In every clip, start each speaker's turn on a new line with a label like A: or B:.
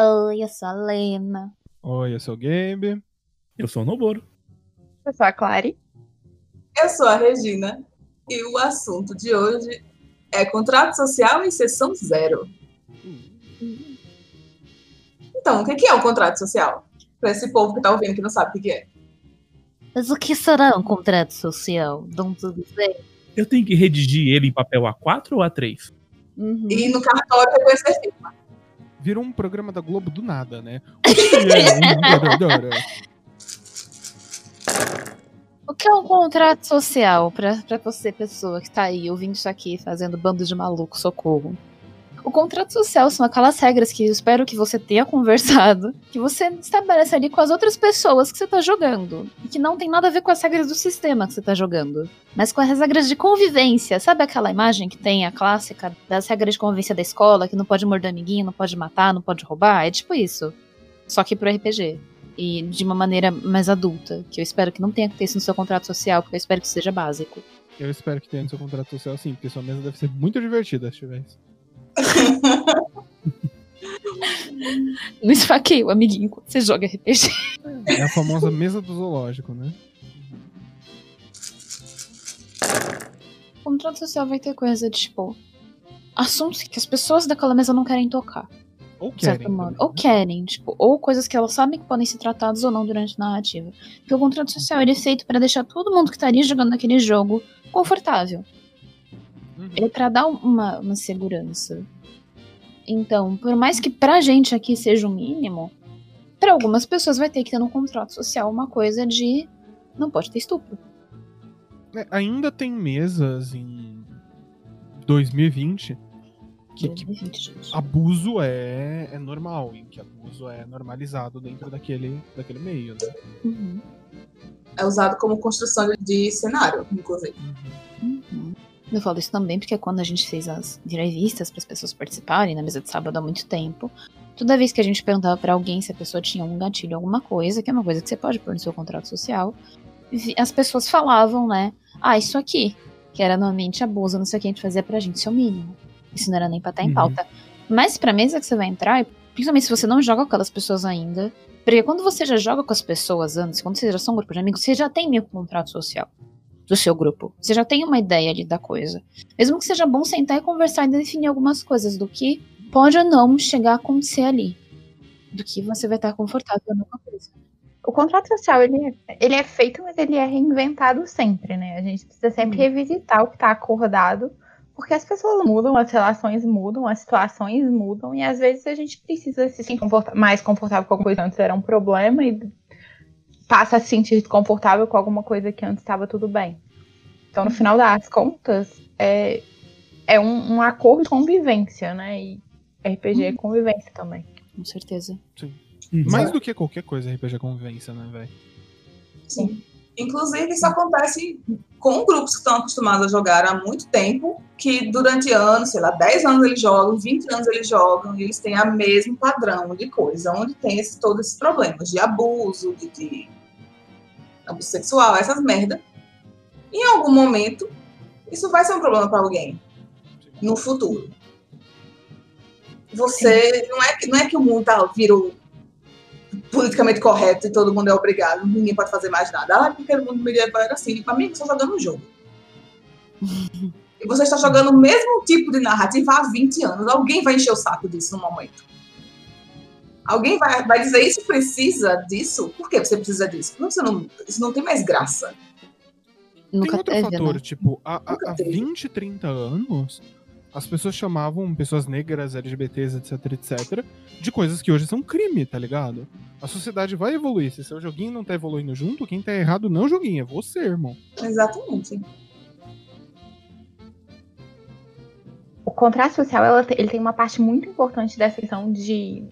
A: Oi, eu sou a Lena.
B: Oi, eu sou o Gabe.
C: Eu sou o Noboro.
D: Eu sou a Clary.
E: Eu sou a Regina. E o assunto de hoje é contrato social em sessão zero. Então, o que é um contrato social? Para esse povo que está ouvindo que não sabe o que é.
A: Mas o que será um contrato social? Não tu dizer.
C: Eu tenho que redigir ele em papel A4 ou A3?
A: Uhum.
E: E no cartório reconhecer firma.
B: Virou um programa da Globo do nada, né? O que é um?
A: O que é um contrato social pra você, pessoa que tá aí ouvindo isso aqui, fazendo bando de maluco, socorro? O contrato social são aquelas regras que eu espero que você tenha conversado, que você estabelece ali com as outras pessoas que você tá jogando, e que não tem nada a ver com as regras do sistema que você tá jogando, mas com as regras de convivência. Sabe aquela imagem que tem a clássica das regras de convivência da escola, que não pode morder amiguinho, não pode matar, não pode roubar? É tipo isso. Só que pro RPG. E de uma maneira mais adulta, que eu espero que não tenha que ter isso no seu contrato social, porque eu espero que seja básico.
B: Eu espero que tenha no seu contrato social sim, porque sua mesa deve ser muito divertida se tiver isso.
A: Não esfaqueie o amiguinho quando você joga RPG.
B: É a famosa mesa do zoológico, né?
A: O contrato social vai ter coisa de, tipo, assuntos que as pessoas daquela mesa não querem tocar.
B: Ou querem.
A: modo.
B: também,
A: Ou
B: né?
A: querem, tipo, ou coisas que elas sabem que podem ser tratadas ou não durante a narrativa. Porque o contrato social ele é feito pra deixar todo mundo que estaria jogando aquele jogo confortável. Ele é pra dar uma, uma segurança. Então, por mais que pra gente aqui seja o mínimo, pra algumas pessoas vai ter que ter no contrato social uma coisa de não pode ter estupro.
B: É, ainda tem mesas em 2020 que, que
A: 2020, gente.
B: abuso é, é normal, em que abuso é normalizado dentro daquele, daquele meio, né?
A: Uhum,
E: É usado como construção de- de cenário, inclusive.
A: uhum. Eu falo isso também porque quando a gente fez as entrevistas para as pessoas participarem na mesa de sábado há muito tempo, toda vez que a gente perguntava pra alguém se a pessoa tinha um gatilho, alguma coisa, que é uma coisa que você pode pôr no seu contrato social, as pessoas falavam, né? Ah, isso aqui, que era normalmente abuso, não sei o que a gente fazia pra gente, isso é o mínimo. Isso não era nem pra estar em
C: Uhum.
A: pauta. Mas pra mesa que você vai entrar, principalmente se você não joga com aquelas pessoas ainda, porque quando você já joga com as pessoas antes, quando vocês já são um grupo de amigos, você já tem meio contrato social do seu grupo. Você já tem uma ideia ali da coisa. Mesmo que seja bom sentar e conversar e definir algumas coisas do que pode ou não chegar a acontecer ali. Do que você vai estar confortável ou não com a coisa.
D: O contrato social, ele é, ele é feito, mas ele é reinventado sempre, né? A gente precisa sempre
A: Hum.
D: revisitar o que está acordado, porque as pessoas mudam, as relações mudam, as situações mudam, e às vezes a gente precisa se sentir mais confortável com alguma coisa antes era um problema e passa a se sentir desconfortável com alguma coisa que antes estava tudo bem. Então, no final das contas, é, é um, um acordo de convivência, né? E RPG é convivência também.
A: Com certeza.
C: Uhum.
B: Mais do que qualquer coisa RPG é convivência, né, velho?
E: Sim. Inclusive, isso acontece com grupos que estão acostumados a jogar há muito tempo, que durante anos, sei lá, 10 anos eles jogam, 20 anos eles jogam, e eles têm o mesmo padrão de coisa, onde tem esse, todos esses problemas de abuso, de, de abuso sexual, essas merda. Em algum momento, isso vai ser um problema para alguém no futuro. Você não é não é que o mundo tá, virou politicamente correto e todo mundo é obrigado, ninguém pode fazer mais nada. Ah, porque o mundo medieval era assim. Para mim, você está jogando um jogo. e você está jogando o mesmo tipo de narrativa há 20 anos. Alguém vai encher o saco disso no momento. Alguém vai, vai dizer isso precisa disso? Por que você precisa disso? Porque você não, isso não tem mais graça.
A: Nunca
B: Tem outro
A: teve,
B: fator,
A: né?
B: tipo, há, há,
E: Nunca
B: há
E: teve.
B: 20, 30 anos, as pessoas chamavam pessoas negras, LGBTs, etc, etc, de coisas que hoje são crime, tá ligado? A sociedade vai evoluir. Se seu joguinho não tá evoluindo junto, quem tá errado não é o joguinho, é você, irmão.
E: Exatamente.
D: o contrato social ela ele tem uma parte muito importante dessa questão de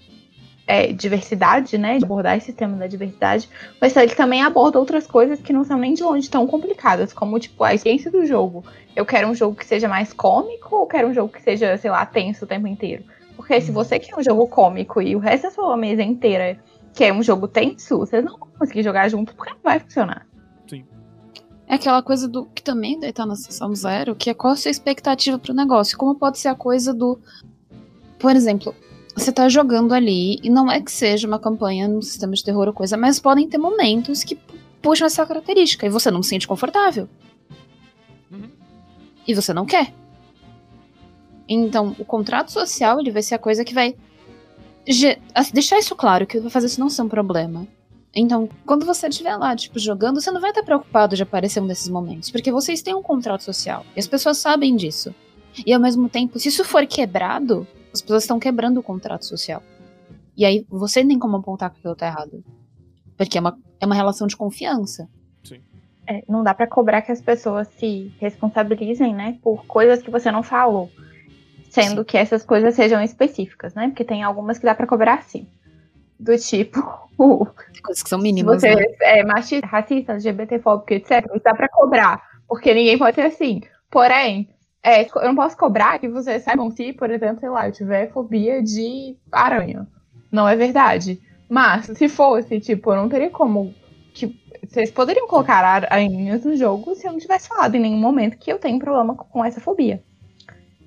D: é, diversidade, né? De abordar esse tema da diversidade, mas ele também aborda outras coisas que não são nem de longe tão complicadas, como tipo a experiência do jogo. Eu quero um jogo que seja mais cômico ou quero um jogo que seja, sei lá, tenso o tempo inteiro? Porque se você quer um jogo cômico e o resto da sua mesa inteira quer um jogo tenso, vocês não vão conseguir jogar junto porque não vai funcionar.
A: é aquela coisa do que também daí tá na sessão zero, que é qual a sua expectativa pro negócio. Como pode ser a coisa do. Por exemplo, você tá jogando ali, e não é que seja uma campanha no sistema de terror ou coisa, mas podem ter momentos que puxam essa característica e você não se sente confortável.
B: Uhum.
A: E você não quer. Então, o contrato social ele vai ser a coisa que vai deixar isso claro, que vai fazer isso não ser um problema. Então, quando você estiver lá, tipo, jogando, você não vai estar preocupado de aparecer um desses momentos, porque vocês têm um contrato social e as pessoas sabem disso. E ao mesmo tempo, se isso for quebrado, as pessoas estão quebrando o contrato social. E aí você nem como apontar que aquilo tá errado. Porque é uma, é uma relação de confiança.
D: É, não dá pra cobrar que as pessoas se responsabilizem, né, por coisas que você não falou. Sendo que essas coisas sejam específicas, né? Porque tem algumas que dá pra cobrar sim. Do tipo,
A: coisas que são
D: se
A: mínimas.
D: você
A: né?
D: é machista, racista, LGBTfóbico, etc., dá pra cobrar. Porque ninguém pode ser assim. Porém, é, eu não posso cobrar que vocês saibam se, por exemplo, sei lá, eu tiver fobia de aranha. Não é verdade. Mas, se fosse, tipo, eu não teria como. Que, vocês poderiam colocar aranhas no jogo se eu não tivesse falado em nenhum momento que eu tenho problema com essa fobia.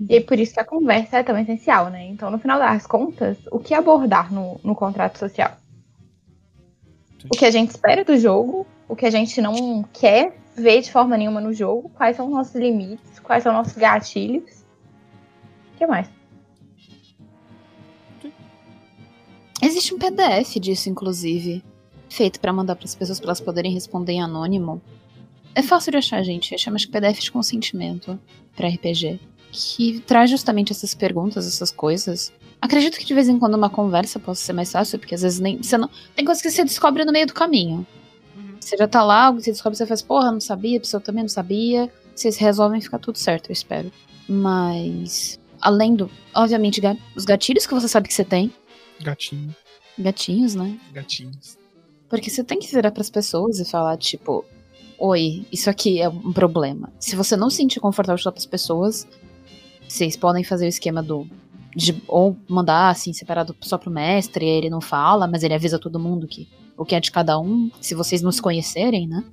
D: E por isso que a conversa é tão essencial, né? Então, no final das contas, o que abordar no, no contrato social? O que a gente espera do jogo, o que a gente não quer ver de forma nenhuma no jogo, quais são os nossos limites, quais são os nossos gatilhos. O que mais?
A: Existe um PDF disso, inclusive, feito pra mandar pras pessoas pra elas poderem responder em anônimo. É fácil de achar, gente. Chama de PDF de consentimento pra RPG. Que traz justamente essas perguntas, essas coisas. Acredito que de vez em quando uma conversa possa ser mais fácil, porque às vezes nem. Você não, tem coisas que você descobre no meio do caminho. Você já tá lá, você descobre, você faz, porra, não sabia, a pessoa também não sabia. Vocês resolvem ficar tudo certo, eu espero. Mas. Além do. Obviamente, os gatilhos que você sabe que você tem.
B: Gatinho,
A: Gatinhos, né?
B: gatinhos.
A: Porque você tem que virar pras pessoas e falar, tipo, oi, isso aqui é um problema. Se você não se sentir confortável de falar pras pessoas, vocês podem fazer o esquema do. de- ou mandar, assim, separado só pro mestre, e ele não fala, mas ele avisa todo mundo que o que é de cada um, se vocês não se conhecerem, né?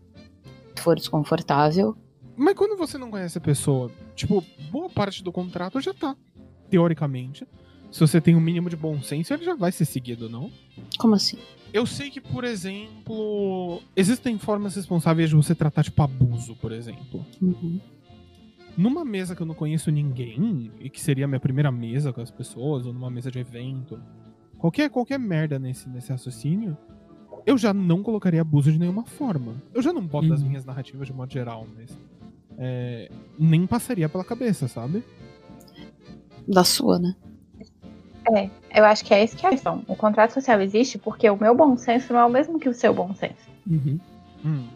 A: Se for desconfortável.
B: Mas quando você não conhece a pessoa, tipo, boa parte do contrato já tá, teoricamente. Se você tem um mínimo de bom senso, ele já vai ser seguido, não?
A: Como assim?
B: Eu sei que, por exemplo, existem formas responsáveis de você tratar, tipo, abuso, por exemplo.
A: Uhum.
B: Numa mesa que eu não conheço ninguém, e que seria a minha primeira mesa com as pessoas, ou numa mesa de evento, qualquer, qualquer merda nesse, nesse raciocínio, eu já não colocaria abuso de nenhuma forma. Eu já não boto nas
C: Uhum.
B: minhas narrativas de modo geral, mas. é, nem passaria pela cabeça, sabe?
A: Da sua, né?
D: É, eu acho que é essa que é a questão. O contrato social existe porque o meu bom senso não é o mesmo que o seu bom senso.
C: Uhum.
B: Uhum.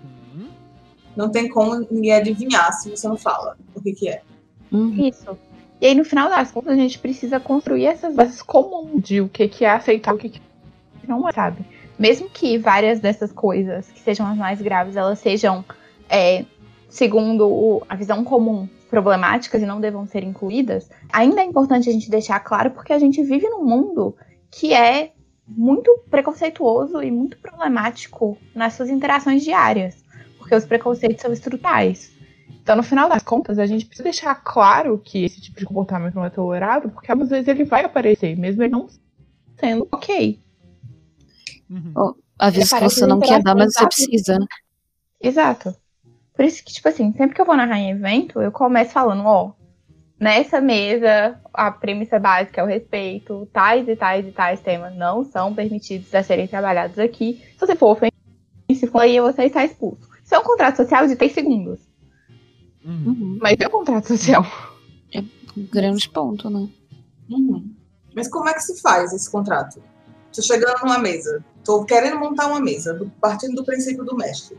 E: Não tem como ninguém adivinhar se você não fala o que, que é.
A: Uhum.
D: Isso. E aí, no final das contas, a gente precisa construir essas bases comuns de o que, que é aceitável e o que, que não é, sabe? Mesmo que várias dessas coisas, que sejam as mais graves, elas sejam, é, segundo a visão comum, problemáticas e não devam ser incluídas, ainda é importante a gente deixar claro porque a gente vive num mundo que é muito preconceituoso e muito problemático nas suas interações diárias. Porque os preconceitos são estruturais. Então, no final das contas, a gente precisa deixar claro que esse tipo de comportamento não é tolerável, porque às vezes ele vai aparecer, mesmo ele não sendo ok.
B: Uhum.
A: Aviso que você não quer dar, mas você precisa, né?
D: Exato. Por isso que, tipo assim, sempre que eu vou narrar em evento, eu começo falando, ó, nessa mesa, a premissa básica é o respeito, tais e tais e tais temas não são permitidos a serem trabalhados aqui. Se você for ofensivo, aí você está expulso. Isso é um contrato social de 3 segundos.
B: Uhum.
A: Uhum.
D: Mas é um contrato social.
A: Um grande ponto, né?
E: Uhum. Mas como é que se faz esse contrato? Tô chegando numa mesa, tô querendo montar uma mesa, do- partindo do princípio do mestre.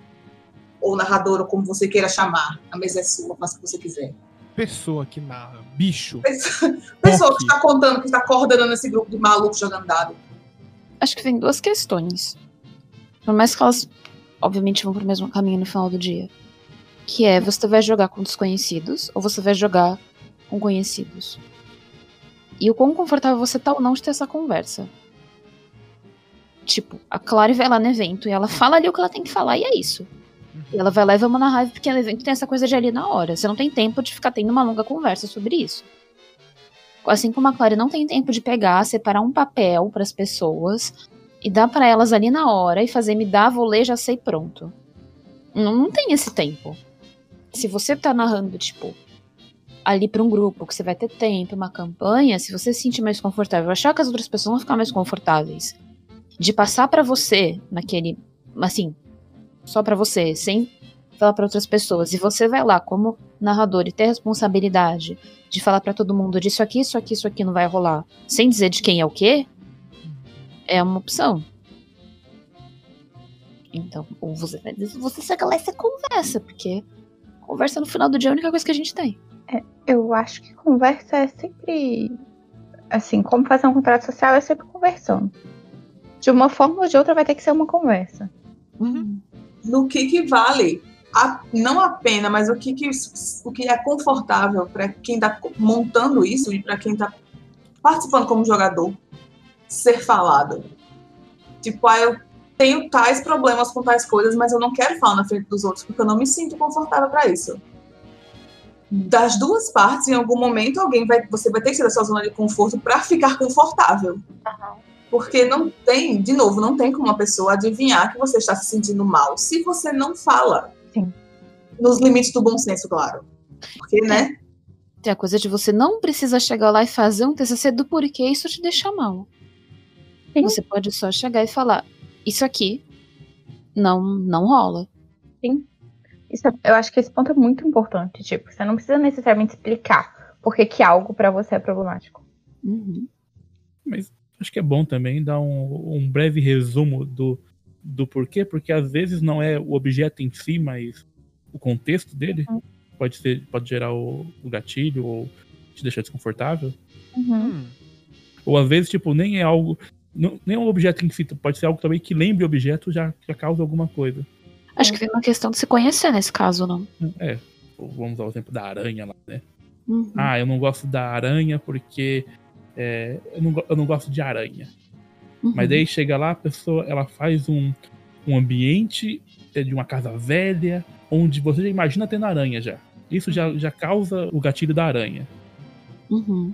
E: Ou narrador, ou como você queira chamar. A mesa é sua, faça o que você quiser.
B: Pessoa que narra, bicho.
E: Pessoa, pessoa que está contando, que está coordenando esse grupo de malucos jogando dado.
A: Acho que vem duas questões. Por mais que elas, obviamente, vão pro mesmo caminho no final do dia. Que é, você vai jogar com desconhecidos ou você vai jogar com conhecidos. E o quão confortável você tá ou não de ter essa conversa. Tipo, a Clary vai lá no evento e ela fala ali o que ela tem que falar e é isso. E ela vai lá e vamos na raiva, porque no evento tem essa coisa de ali na hora. Você não tem tempo de ficar tendo uma longa conversa sobre isso. Assim como a Clary não tem tempo de pegar, separar um papel para as pessoas e dar para elas ali na hora e fazer me dar, vou ler, já sei, pronto. Não, não tem esse tempo. Se você tá narrando, tipo, ali para um grupo, que você vai ter tempo, uma campanha, se você se sentir mais confortável, achar que as outras pessoas vão ficar mais confortáveis, de passar para você naquele, assim, só para você, sem falar para outras pessoas, e você vai lá como narrador e ter a responsabilidade de falar para todo mundo disso aqui, isso aqui, isso aqui não vai rolar, sem dizer de quem é o quê, é uma opção. Então, ou você vai você segue lá e você conversa, porque conversa no final do dia é a única coisa que a gente tem.
D: Eu acho que conversa é sempre. Assim, como fazer um contrato social é sempre conversando. De uma forma ou de outra vai ter que ser uma conversa.
A: Uhum.
E: No que que vale, a- não a pena, mas o que, que, o que é confortável para quem está montando isso e para quem está participando como jogador ser falado. Tipo, ah, eu tenho tais problemas com tais coisas, mas eu não quero falar na frente dos outros porque eu não me sinto confortável para isso. Das duas partes, em algum momento, alguém vai, você vai ter que sair da sua zona de conforto para ficar confortável. Porque não tem, de novo, não tem como uma pessoa adivinhar que você está se sentindo mal se você não fala.
D: Sim.
E: Nos limites do bom senso, claro. Porque, né?
A: Tem a coisa de você não precisa chegar lá e fazer um TCC do porquê isso te deixa mal.
D: Sim.
A: Você pode só chegar e falar: Isso aqui não, não rola.
D: Isso, é- eu acho que esse ponto é muito importante. Tipo, você não precisa necessariamente explicar por que, que algo pra você é problemático.
A: Uhum.
C: Mas acho que é bom também dar um, um breve resumo do, do porquê, porque às vezes não é o objeto em si, mas o contexto dele
D: Uhum.
C: pode, ser, pode gerar o, o gatilho ou te deixar desconfortável.
B: Hum.
C: Ou às vezes, tipo, nem é algo. Não, nem o objeto em si, pode ser algo também que lembre o objeto já, já causa alguma coisa.
A: Acho que vem uma questão de se conhecer nesse caso, não.
C: É. Vamos usar o exemplo da aranha lá, né?
A: Uhum.
C: Ah, eu não gosto da aranha porque é, eu, não, eu não gosto de aranha.
A: Uhum.
C: Mas daí chega lá, a pessoa ela faz um, um ambiente é, de uma casa velha, onde você já imagina tendo aranha já. Isso já, já causa o gatilho da aranha.
A: Uhum.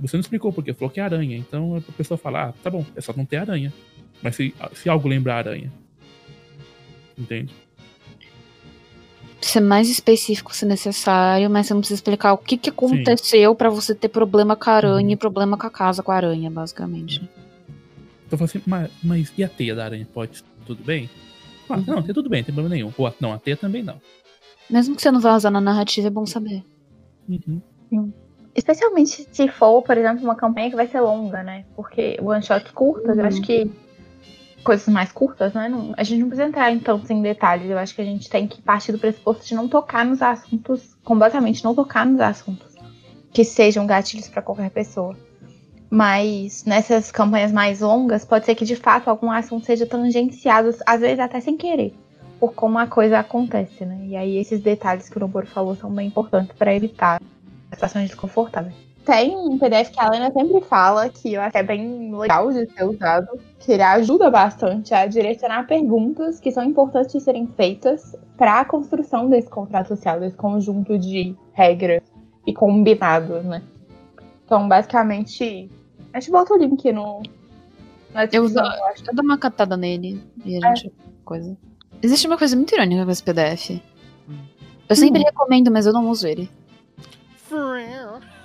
C: Você não explicou porque falou que é aranha. Então a pessoa fala, ah, tá bom, é só não ter aranha. Mas se, se algo lembra a aranha. Entende?
A: Ser mais específico se necessário, mas você não precisa explicar o que, que aconteceu pra você ter problema com a aranha
C: Uhum.
A: e problema com a casa com a aranha, basicamente.
C: Então eu assim, mas, mas e a teia da aranha? Pode, tudo bem? Ah,
A: Uhum.
C: Não, tem tudo bem, não tem problema nenhum. Ou a- não, a teia também não.
A: Mesmo que você não vá usar na narrativa, é bom saber.
C: Uhum.
D: Especialmente se for, por exemplo, uma campanha que vai ser longa, né? Porque one shots curtas, eu
A: Uhum.
D: acho que coisas mais curtas, né? não- a gente não precisa entrar em tantos em detalhes. Eu acho que a gente tem que partir do pressuposto de não tocar nos assuntos, completamente não tocar nos assuntos que sejam gatilhos para qualquer pessoa. Mas nessas campanhas mais longas, pode ser que de fato algum assunto seja tangenciado, às vezes até sem querer, por como a coisa acontece, né? E aí esses detalhes que o Noboro falou são bem importantes para evitar situações desconfortáveis. Tem um PDF que a Helena sempre fala, que eu acho que é bem legal de ser usado, que ele ajuda bastante a direcionar perguntas que são importantes de serem feitas para a construção desse contrato social, desse conjunto de regras e combinados, né? Então, basicamente, a gente bota o link no.
A: Eu uso-
D: eu acho.
A: Eu dou uma catada nele e a gente. Coisa. Existe uma coisa muito irônica com esse PDF. Eu sempre recomendo, mas eu não uso ele.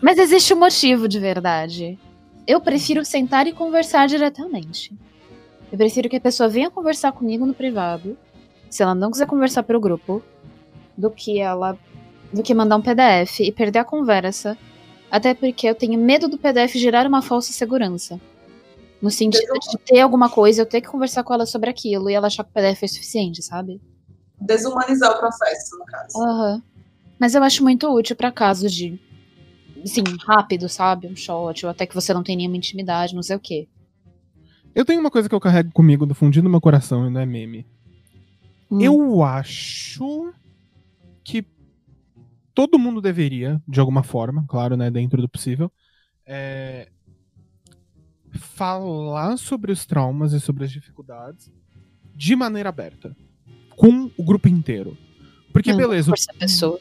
A: Mas existe um motivo de verdade. Eu prefiro sentar e conversar diretamente. Eu prefiro que a pessoa venha conversar comigo no privado, se ela não quiser conversar pelo grupo, do que ela. do que mandar um PDF e perder a conversa. Até porque eu tenho medo do PDF gerar uma falsa segurança. No sentido de ter alguma coisa, eu ter que conversar com ela sobre aquilo e ela achar que o PDF é suficiente, sabe?
E: Desumanizar o processo, no caso.
A: Aham. Mas eu acho muito útil pra casos de. Assim, rápido, sabe? Um shot, ou até que você não tem nenhuma intimidade, não sei o quê.
B: Eu tenho uma coisa que eu carrego comigo do fundinho do meu coração e não é meme.
A: Hum.
B: Eu acho que todo mundo deveria, de alguma forma, claro, né, dentro do possível, é, falar sobre os traumas e sobre as dificuldades de maneira aberta. com o grupo inteiro. Porque,
A: não
B: beleza.
A: Dá pra forçar a pessoa.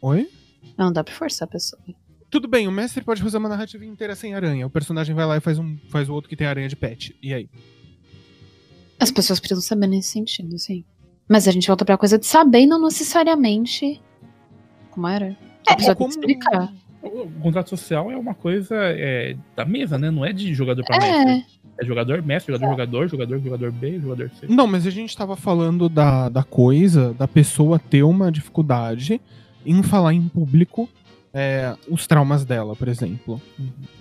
B: Oi?
A: Não dá pra forçar a pessoa.
B: Tudo bem, o mestre pode fazer uma narrativa inteira sem aranha. O personagem vai lá e faz, um, faz o outro que tem aranha de pet. E aí?
A: As pessoas precisam saber nesse sentido, sim. Mas a gente volta pra coisa de saber e não necessariamente. Como era? Pessoa tem que explicar.
C: O contrato social é uma coisa é, da mesa, né? Não é de jogador pra mestre.
A: É.
C: É jogador, mestre, jogador, jogador, jogador, jogador B, jogador C.
B: Não, mas a gente tava falando da, da coisa, da pessoa ter uma dificuldade em falar em público é, os traumas dela, por exemplo.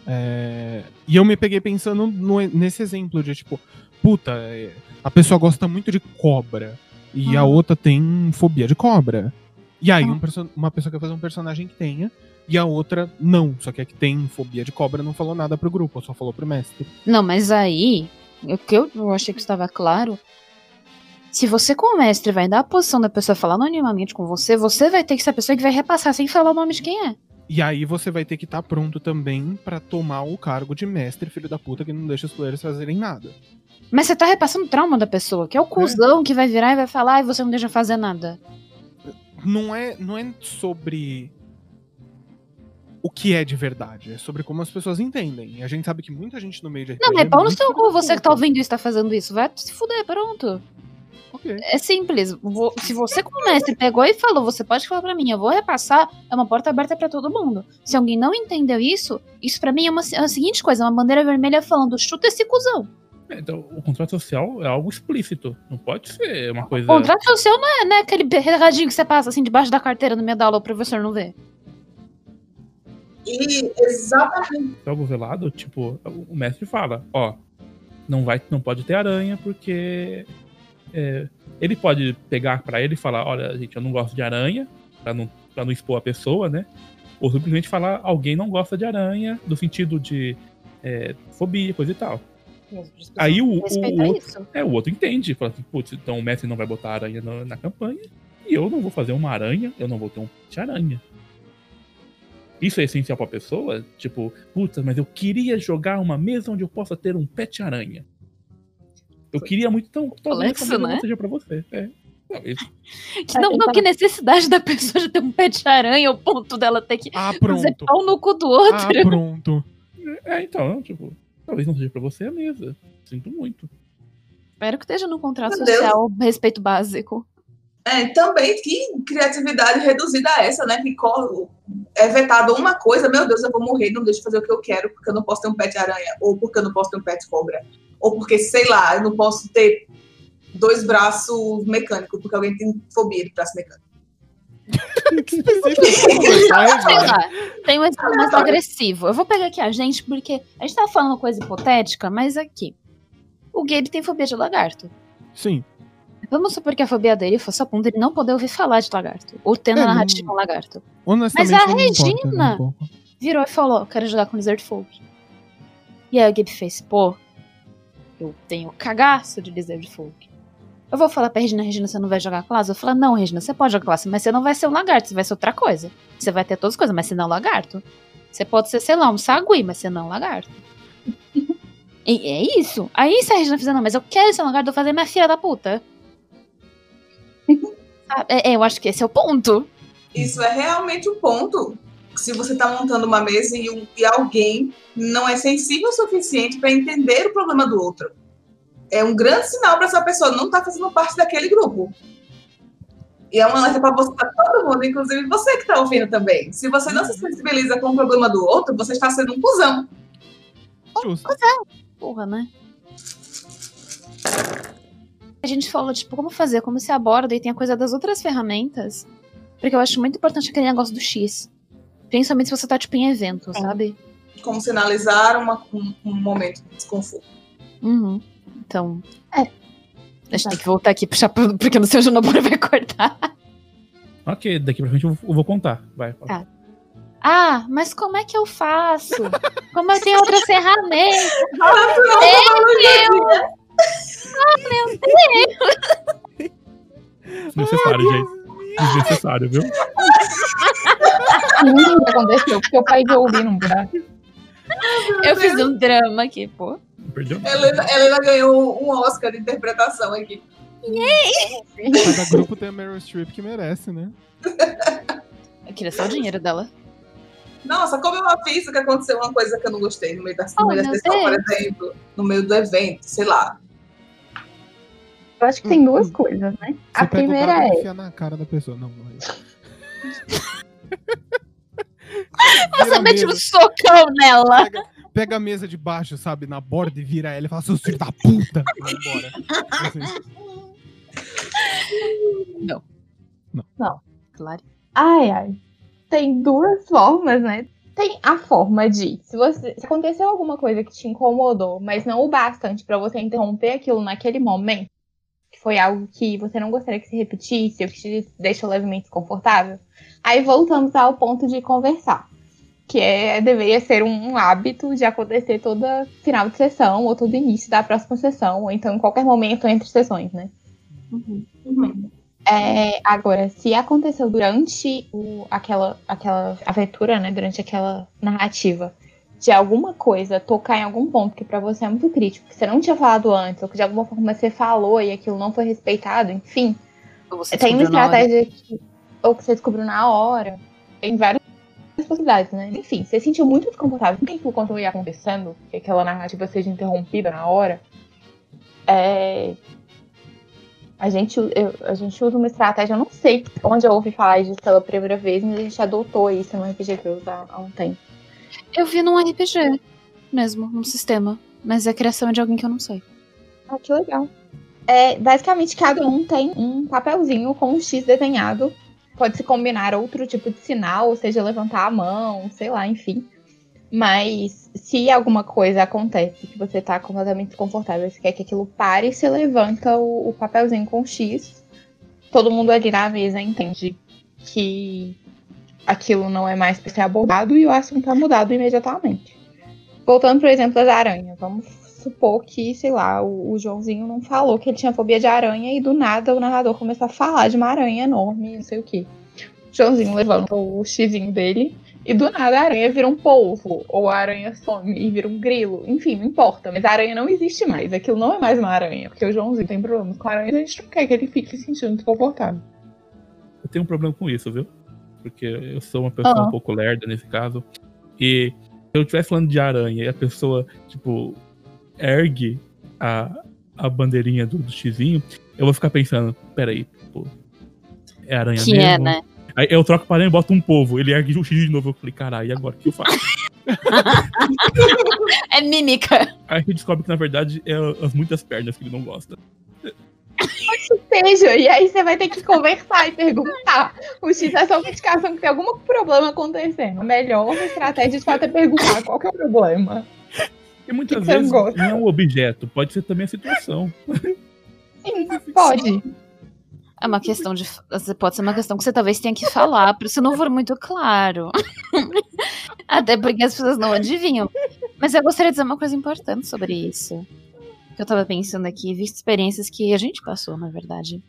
B: É, e eu me peguei pensando no- nesse exemplo de tipo, puta, é, a pessoa gosta muito de cobra e a
A: Uhum.
B: outra tem fobia de cobra. E aí
A: Uhum.
B: um perso- uma pessoa quer fazer um personagem que tenha e a outra não, só que a que tem fobia de cobra não falou nada pro grupo, só falou pro mestre.
A: Não, mas aí, o que eu, eu achei que estava claro. Se você, como mestre, vai dar a posição da pessoa falar anonimamente com você, você vai ter que ser a pessoa que vai repassar sem falar o nome de quem é.
B: E aí você vai ter que estar pronto também pra tomar o cargo de mestre, filho da puta, que não deixa os players fazerem nada.
A: Mas você tá repassando o trauma da pessoa, que é o cuzão que vai virar e vai falar e você não deixa fazer nada.
B: Não é, não é sobre o que é de verdade, é sobre como as pessoas entendem. E a gente sabe que muita gente no meio de
A: Não,
B: RPG
A: mas
B: é
A: pau no seu cu, você que tá ouvindo isso tá fazendo isso. Vai se fuder, pronto.
B: Ok.
A: É simples. Vo- Se você, como mestre, pegou e falou, você pode falar pra mim, eu vou repassar, é uma porta aberta pra todo mundo. Se alguém não entendeu isso, isso pra mim é uma, é a seguinte coisa, uma bandeira vermelha falando, chuta esse cuzão.
C: É, Então, o contrato social é algo explícito. Não pode ser uma coisa.
A: Contrato social não é, né, aquele recadinho que você passa assim debaixo da carteira no meio da aula, o professor não vê.
E: E exatamente.
C: algo velado, tipo, o mestre fala, ó, não vai, não pode ter aranha porque é, ele pode pegar pra ele e falar, olha, gente, eu não gosto de aranha, pra não, pra não expor a pessoa, né? Ou simplesmente falar, alguém não gosta de aranha, no sentido de é, fobia, coisa e tal. Aí o, o, outro, é, o outro entende, fala assim, putz, então o mestre não vai botar aranha na, na campanha, e eu não vou fazer uma aranha, eu não vou ter um pet aranha. Isso é essencial pra pessoa? Tipo, puta, mas eu queria jogar uma mesa onde eu possa ter um pet aranha. Eu queria muito, então talvez
A: Complexo, né?
C: seja pra você. É. Não, isso-
A: Que, não, não, que necessidade da pessoa de ter um pet aranha, ao ponto dela ter que
B: Ah,
A: fazer pau no cu do
B: Ah,
A: outro.
B: pronto.
C: é, então, tipo, talvez não seja pra você a mesa. Sinto muito.
A: Espero que esteja no contrato
E: Meu Deus.
A: social respeito básico.
E: É, também que criatividade reduzida a essa, né? Que é vetado uma coisa, meu Deus, eu vou morrer, não deixo de fazer o que eu quero, porque eu não posso ter um pet aranha, ou porque eu não posso ter um pet cobra, ou porque, sei lá, eu não posso ter dois braços mecânicos, porque alguém tem fobia de braço mecânico.
A: Tem um exemplo mais agressivo. Eu vou pegar aqui a gente, porque a gente tá falando coisa hipotética, mas aqui. O Gabe tem fobia de lagarto.
B: Sim.
A: Vamos supor que a fobia dele fosse a ponto de ele não poder ouvir falar de lagarto. Ou tendo
B: É,
A: a
B: não-
A: narrativa um lagarto. Mas a
B: não importa
A: Regina-
B: pouco.
A: Virou e falou: quero jogar com Lizard Folk. E aí o Gabe fez: pô, eu tenho cagaço de Lizard Folk. Eu vou falar pra Regina, Regina, você não vai jogar classe? Eu vou falar, não, Regina, você pode jogar classe, mas você não vai ser um lagarto, você vai ser outra coisa. Você vai ter todas as coisas, mas você não é um lagarto. Você pode ser, sei lá, um sagui, mas você não é um lagarto. E é isso. Aí se a Regina fizer, não, mas eu quero ser um lagarto, eu vou fazer minha filha da puta. É, é, eu acho que esse é o ponto.
E: Isso é realmente o ponto. Se você está montando uma mesa e, um- e alguém não é sensível o suficiente para entender o problema do outro. É um grande sinal para essa pessoa não estar fazendo parte daquele grupo. E é uma alerta para você, pra todo mundo, inclusive você que está ouvindo também. Se você não se sensibiliza com o problema do outro, você está sendo um cuzão.
B: Justo.
A: Porra, né? A gente falou, tipo, como fazer, como se aborda e tem a coisa das outras ferramentas. Porque eu acho muito importante aquele negócio do X. Principalmente se você tá, tipo, em evento, sabe?
E: Como sinalizar uma- um, um momento de desconforto.
A: Uhum. Então.
D: É.
A: A gente tem que voltar aqui puxar porque no seu Junobura vai cortar.
C: Ok, daqui pra frente eu vou contar. Vai.
A: Tá. Ah, mas como é que eu faço? Como eu tenho outras ferramentas?
C: Desnecessário, gente. Desnecessário, viu?
D: Nunca aconteceu, porque o pai de ouvir não dá.
A: Eu fiz um drama aqui, pô.
E: Helena, Helena ganhou um Oscar de interpretação aqui.
B: Cada grupo tem a Meryl Streep que merece, né?
A: Eu queria só o dinheiro dela.
E: Nossa, como eu aviso que aconteceu uma coisa que eu não gostei no meio da, no
A: Oh,
E: meio da sessão, por
A: Deus.
E: exemplo, no meio do evento, sei lá.
D: Eu acho que tem duas coisas, né? A
B: Você pega o
D: primeira é.
B: enfia na cara da pessoa. Não, não é isso.
A: Você mete um socão nela.
B: pega, pega a mesa de baixo, sabe, na borda e vira ela e fala, seus filhos da puta! Vai embora. Assim.
A: Claro.
D: Ai, ai. Tem duas formas, né? Tem a forma de, se você se aconteceu alguma coisa que te incomodou, mas não o bastante pra você interromper aquilo naquele momento, que foi algo que você não gostaria que se repetisse, ou que te deixou levemente desconfortável, aí voltamos ao ponto de conversar, que é deveria ser um, hábito de acontecer toda final de sessão ou todo início da próxima sessão, ou então em qualquer momento entre sessões, né?
E: Uhum.
D: É, agora, se aconteceu durante o- aquela, aquela aventura, né? Durante aquela narrativa, de alguma coisa tocar em algum ponto que pra você é muito crítico, que você não tinha falado antes, ou que de alguma forma você falou e aquilo não foi respeitado, enfim,
A: você
D: tem uma estratégia que, ou que você descobriu na hora. Tem várias possibilidades, né? Enfim, você se sentiu muito desconfortável com aquilo quando ia acontecendo, que aquela narrativa seja interrompida na hora. É, A gente, eu- a gente usa uma estratégia, eu não sei onde eu ouvi falar disso pela primeira vez, mas a gente adotou isso no RPG que eu uso há, há um tempo.
A: Eu vi num RPG mesmo, num sistema. Mas a criação é de alguém que eu não sei.
D: Ah, que legal. É, basicamente, cada um tem um papelzinho com um X desenhado. Pode se combinar outro tipo de sinal, ou seja, levantar a mão, sei lá, enfim. Mas se alguma coisa acontece que você tá completamente desconfortável, você quer que aquilo pare, você levanta o, o papelzinho com X. Todo mundo ali na mesa entende que aquilo não é mais para ser abordado e o assunto é mudado imediatamente. Voltando pro exemplo das aranhas, vamos supor que, sei lá, o, o Joãozinho não falou que ele tinha fobia de aranha e do nada o narrador começou a falar de uma aranha enorme, não sei o que. O Joãozinho levanta o xizinho dele e do nada a aranha vira um polvo, ou a aranha some e vira um grilo, enfim, não importa, mas a aranha não existe mais, aquilo não é mais uma aranha, porque o Joãozinho tem problemas com a aranha e a gente não quer que ele fique se sentindo desconfortável.
C: Eu tenho um problema com isso, viu? Porque eu sou uma pessoa
A: Ah.
C: um pouco lerda nesse caso. E se eu estivesse falando de aranha e a pessoa, tipo, ergue a, a bandeirinha do, do xizinho, eu vou ficar pensando, peraí, pô, é aranha
A: Que
C: mesmo?
A: é, né?
C: Aí eu troco pra aranha e boto um povo, ele ergue o X de novo, eu falei, caralho, e agora o que eu faço?
A: É mímica.
C: Aí a gente descobre que na verdade é as muitas pernas que ele não gosta.
D: Seja, e aí você vai ter que conversar e perguntar. O X é só uma indicação que tem algum problema acontecendo. A melhor estratégia de fato é perguntar qual que é o problema.
C: E muitas
D: Que
C: vezes não é um objeto, pode ser também a situação.
D: Sim, pode.
A: É uma questão de. Pode ser uma questão que você talvez tenha que falar, se não for muito claro. Até porque as pessoas não adivinham. Mas eu gostaria de dizer uma coisa importante sobre isso. Que eu tava pensando aqui, visto experiências que a gente passou, na verdade.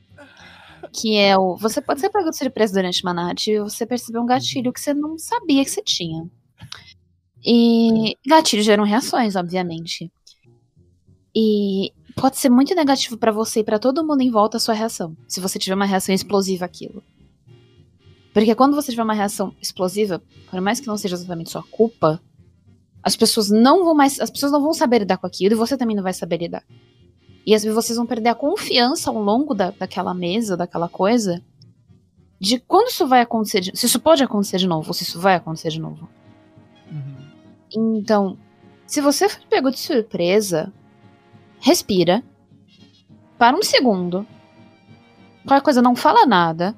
A: Que é o. Você pode ser pego de surpresa durante uma narrativa e você perceber um gatilho que você não sabia que você tinha. E gatilhos geram reações, obviamente. E pode ser muito negativo pra você e pra todo mundo em volta a sua reação, se você tiver uma reação explosiva àquilo. Porque quando você tiver uma reação explosiva, por mais que não seja exatamente sua culpa, as pessoas não vão mais, as pessoas não vão saber lidar com aquilo e você também não vai saber lidar. E às vezes vocês vão perder a confiança ao longo da, daquela mesa, daquela coisa, de quando isso vai acontecer, de- se isso pode acontecer de novo, ou se isso vai acontecer de novo. Então, se você for pego de surpresa, respira, para um segundo, qualquer coisa não fala nada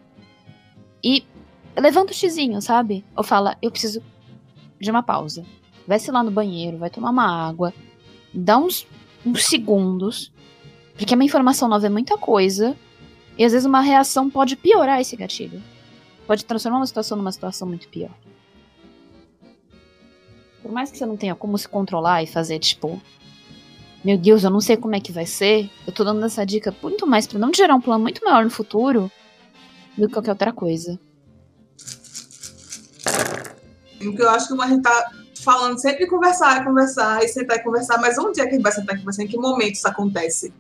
A: e levanta o xizinho, sabe? Ou fala, eu preciso de uma pausa. Vai se lá no banheiro, vai tomar uma água, dá uns, uns segundos, porque uma informação nova é muita coisa e às vezes uma reação pode piorar esse gatilho. Pode transformar uma situação numa situação muito pior. Por mais que você não tenha como se controlar e fazer, tipo, meu Deus, eu não sei como é que vai ser, eu tô dando essa dica muito mais pra não gerar um plano muito maior no futuro do que qualquer outra coisa.
E: Porque eu acho que a gente tá falando sempre conversar, conversar e sentar e conversar, mas onde é que a gente vai sentar e conversar? Em que momento isso acontece?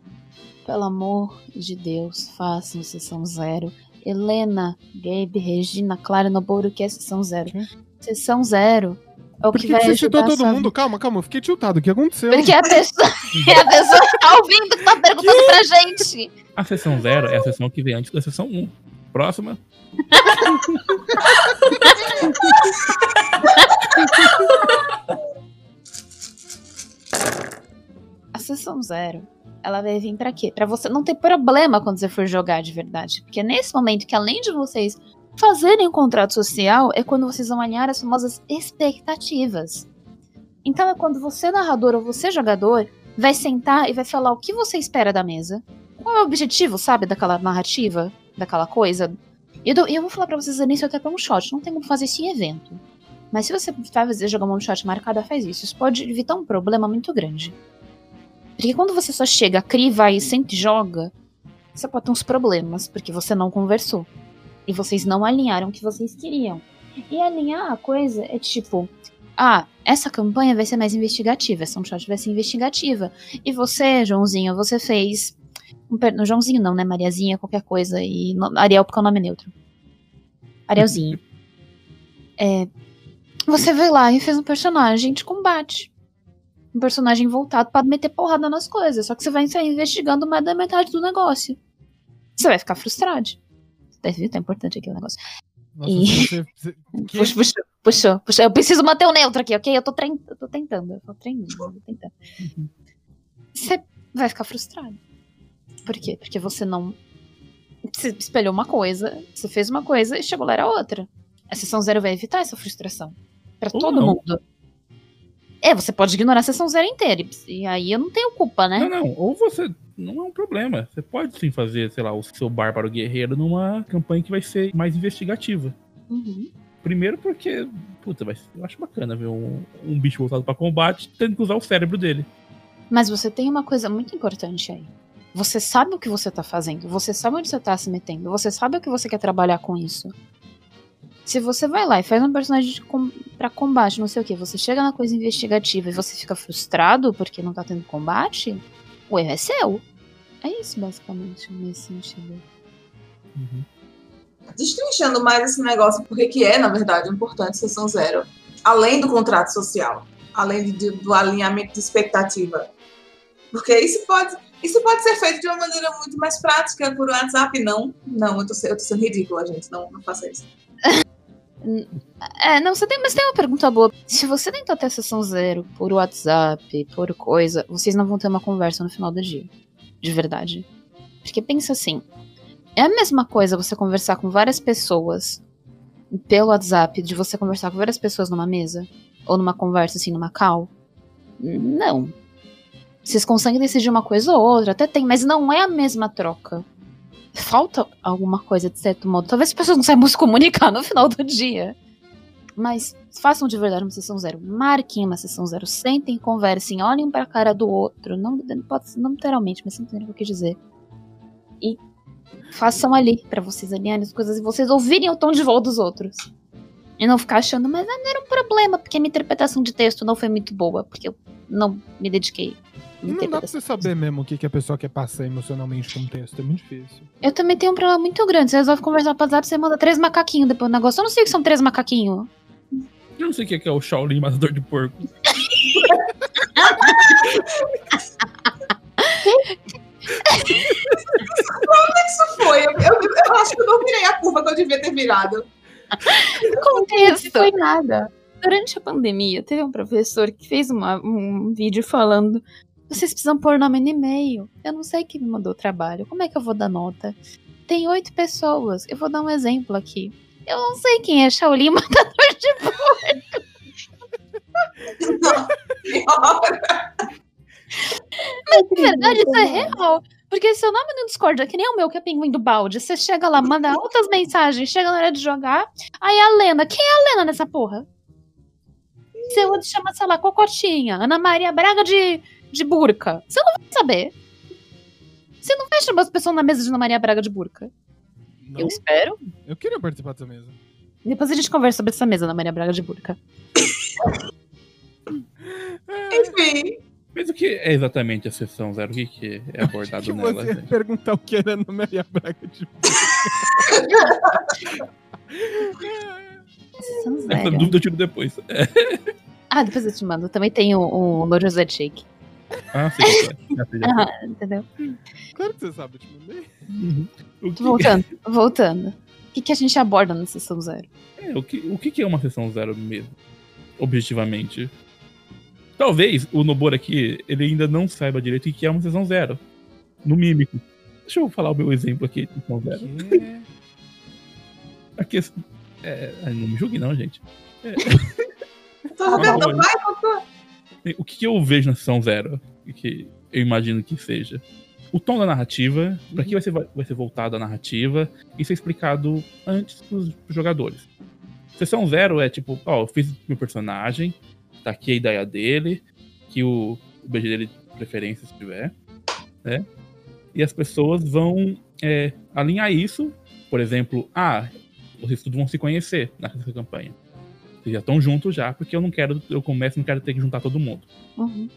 A: Pelo amor de Deus, façam sessão zero. Helena, Gabe, Regina, Clara, Noboro, que é sessão zero.
B: Quê?
A: Sessão zero é o
B: Por
A: que,
B: que,
A: vai
B: que você citou todo mundo? Calma, calma, eu fiquei tiltado. O que aconteceu?
A: Porque a pessoa, é a pessoa que tá ouvindo que tá perguntando pra gente.
C: A sessão zero é a sessão que vem antes da sessão 1. Próxima.
A: A sessão zero, ela vai vir pra quê? Pra você não ter problema quando você for jogar de verdade. Porque nesse momento que, além de vocês fazerem um contrato social, é quando vocês vão alinhar as famosas expectativas. Então é quando você, narrador ou você, jogador, vai sentar e vai falar o que você espera da mesa. Qual é o objetivo, sabe, daquela narrativa, daquela coisa. E eu, eu vou falar pra vocês início até pra um shot. Não tem como fazer isso em evento. Mas se você vai fazer jogar one shot marcada, faz isso. Isso pode evitar um problema muito grande. Porque quando você só chega, cria, vai e sente e joga, você pode ter uns problemas, porque você não conversou. E vocês não alinharam o que vocês queriam. E alinhar a coisa é tipo, ah, essa campanha vai ser mais investigativa, essa shot vai ser investigativa. E você, Joãozinho, você fez. no Joãozinho não, né? Mariazinha, qualquer coisa. E no- Ariel, porque é o nome neutro. Arielzinho. É, você veio lá e fez um personagem de combate. Um personagem voltado pra meter porrada nas coisas. Só que você vai sair investigando mais da metade do negócio. Você vai ficar frustrado. Ver, tá importante aqui o negócio.
B: Nossa,
A: E-
B: você- você-
A: Puxa, puxa, puxa, puxa. Eu preciso manter o neutro aqui, ok? Eu tô, trein... eu tô tentando, eu tô treinando, eu tô tentando. Você vai ficar frustrado. Por quê? Porque você não. Você espelhou uma coisa, você fez uma coisa e chegou lá era outra. A sessão zero vai evitar essa frustração. Pra
C: Ou
A: todo
C: não.
A: mundo. É, você pode ignorar a sessão zero inteira. e- aí eu não tenho culpa, né?
C: Não, não. Ou você. Não é um problema. Você pode sim fazer, sei lá, o seu bárbaro guerreiro numa campanha que vai ser mais investigativa.
A: Uhum.
C: Primeiro porque, puta, vai, eu acho bacana ver um, um bicho voltado pra combate tendo que usar o cérebro dele.
A: Mas você tem uma coisa muito importante aí. Você sabe o que você tá fazendo, você sabe onde você tá se metendo, você sabe o que você quer trabalhar com isso. Se você vai lá e faz um personagem com pra combate, não sei o que, você chega na coisa investigativa e você fica frustrado porque não tá tendo combate, o erro é seu. É isso, basicamente, nesse sentido.
E: Destrinchando mais esse negócio, porque que é, na verdade, importante sessão zero, além do contrato social, além de- do alinhamento de expectativa. Porque isso pode, isso pode ser feito de uma maneira muito mais prática por WhatsApp, não. Não, eu tô, eu tô sendo ridícula, gente. Não, não faça isso.
A: É, não, você tem, mas tem uma pergunta boa. Se você tentar ter sessão zero por WhatsApp, por coisa, vocês não vão ter uma conversa no final do dia. De verdade. Porque pensa assim: é a mesma coisa você conversar com várias pessoas pelo WhatsApp, de você conversar com várias pessoas numa mesa? Ou numa conversa assim, numa call? Não. Vocês conseguem decidir uma coisa ou outra, até tem, mas não é a mesma troca. Falta alguma coisa de certo modo. Talvez as pessoas não saibam se comunicar no final do dia. Mas façam de verdade uma sessão zero. Marquem uma sessão zero. Sentem, conversem, olhem pra cara do outro. Não, pode não literalmente, mas vocês o que eu quis dizer. E façam ali, pra vocês alinharem as coisas e vocês ouvirem o tom de voz dos outros. E não ficar achando, mas não era um problema, porque a minha interpretação de texto não foi muito boa, porque eu não me dediquei.
B: Não dá pra você saber mesmo o que, que a pessoa quer passar emocionalmente com o texto. É muito difícil.
A: Eu também tenho um problema muito grande. Você resolve conversar pro WhatsApp, você manda três macaquinhos depois do negócio. Eu não sei o que são três macaquinhos.
C: Eu não sei o que é que é o Shaolin Matador de Porco.
E: Isso foi. Eu, eu- eu acho que eu não virei a curva que eu devia ter virado.
A: Contexto.
D: Não foi nada.
A: Durante a pandemia, teve um professor que fez uma- um vídeo falando: vocês precisam pôr nome no e-mail. Eu não sei quem me mandou o trabalho. Como é que eu vou dar nota? Tem oito pessoas. Eu vou dar um exemplo aqui. Eu não sei quem é Shaolin Matador de Porco. De verdade, isso é real. Porque seu nome no Discord é que nem o meu, que é pinguim do balde. Você chega lá, manda altas mensagens, chega na hora de jogar. Aí a Lena. Quem é a Lena nessa porra? Seu outro chama, sei lá, Cocotinha, Ana Maria Braga de, de burca. Você não vai saber. Você não vai chamar as pessoas na mesa de Ana Maria Braga de burca.
B: Não?
A: Eu espero.
B: Eu queria participar dessa mesa.
A: Depois a gente conversa sobre essa mesa, Ana Maria Braga de burca.
E: Enfim.
C: Mas o que é exatamente a sessão zero? O que, que é abordado
B: que
C: nela?
B: você ia
C: gente?
B: perguntar o que era Ana Maria Braga de
A: São
C: Essa
A: zero.
C: dúvida eu tiro depois.
A: Ah, depois eu te mando. Também tem o, o Louro José Shake.
C: Ah, sei.
A: Aham, entendeu?
B: Claro que você sabe, eu te mandei.
C: Uhum. Que,
A: Voltando, voltando. O que, que a gente aborda na sessão zero?
C: é, o, que, o que que é uma sessão zero mesmo? Objetivamente. Talvez o Nobor aqui, ele ainda não saiba direito o que é uma sessão zero. No mímico. Deixa eu falar o meu exemplo aqui de sessão zero.
B: Que?
C: Aqui, é, ai, não me julgue não, gente.
E: Tô jogando, vai,
C: O que, que eu vejo na sessão zero? Que eu imagino que seja? O tom da narrativa, pra que vai ser, vai ser voltado a narrativa, isso é explicado antes pros jogadores. Sessão zero é tipo, ó, eu fiz meu personagem, tá aqui a ideia dele, que o, o BG dele de preferência se tiver, né? E as pessoas vão é, alinhar isso, por exemplo, ah, vocês tudo vão se conhecer nessa campanha. Vocês já estão juntos já, porque eu não quero, eu começo, não quero ter que juntar todo mundo.
A: Uhum.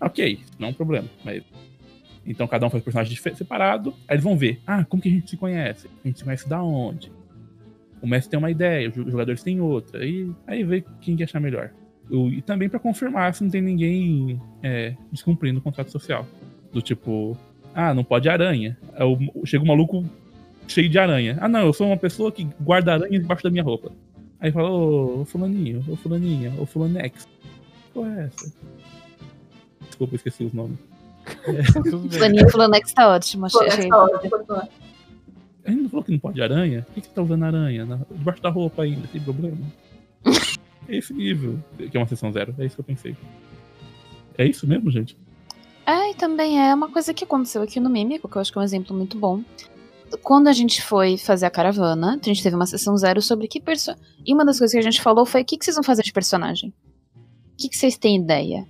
C: Ok, não é um problema. Mas... Então cada um faz personagem separado. Aí eles vão ver. Ah, como que a gente se conhece? A gente se conhece da onde? O mestre tem uma ideia, os jogadores têm outra. E aí vê quem que achar melhor. E também pra confirmar se não tem ninguém é, descumprindo o contrato social. Do tipo, ah, não pode aranha. Aí o- Chega um maluco cheio de aranha. Ah, não, eu sou uma pessoa que guarda aranha debaixo da minha roupa. Aí fala, ô, ô fulaninho, ô fulaninha, ô fulanex. Qual é essa? Desculpa, esqueci os nomes.
B: Tá bem.
A: Fulaninho Fulanex tá ótimo. Achei,
C: gente não falou que não pode aranha? Por que que você tá usando aranha? Debaixo da roupa ainda, tem problema? É esse nível, que é uma sessão zero. É isso que eu pensei. É isso mesmo, gente?
A: É, e também é uma coisa que aconteceu aqui no Mímico, que eu acho que é um exemplo muito bom. Quando a gente foi fazer a caravana, a gente teve uma sessão zero sobre que personagem. E uma das coisas que a gente falou foi: o que, que vocês vão fazer de personagem? O que, que vocês têm ideia?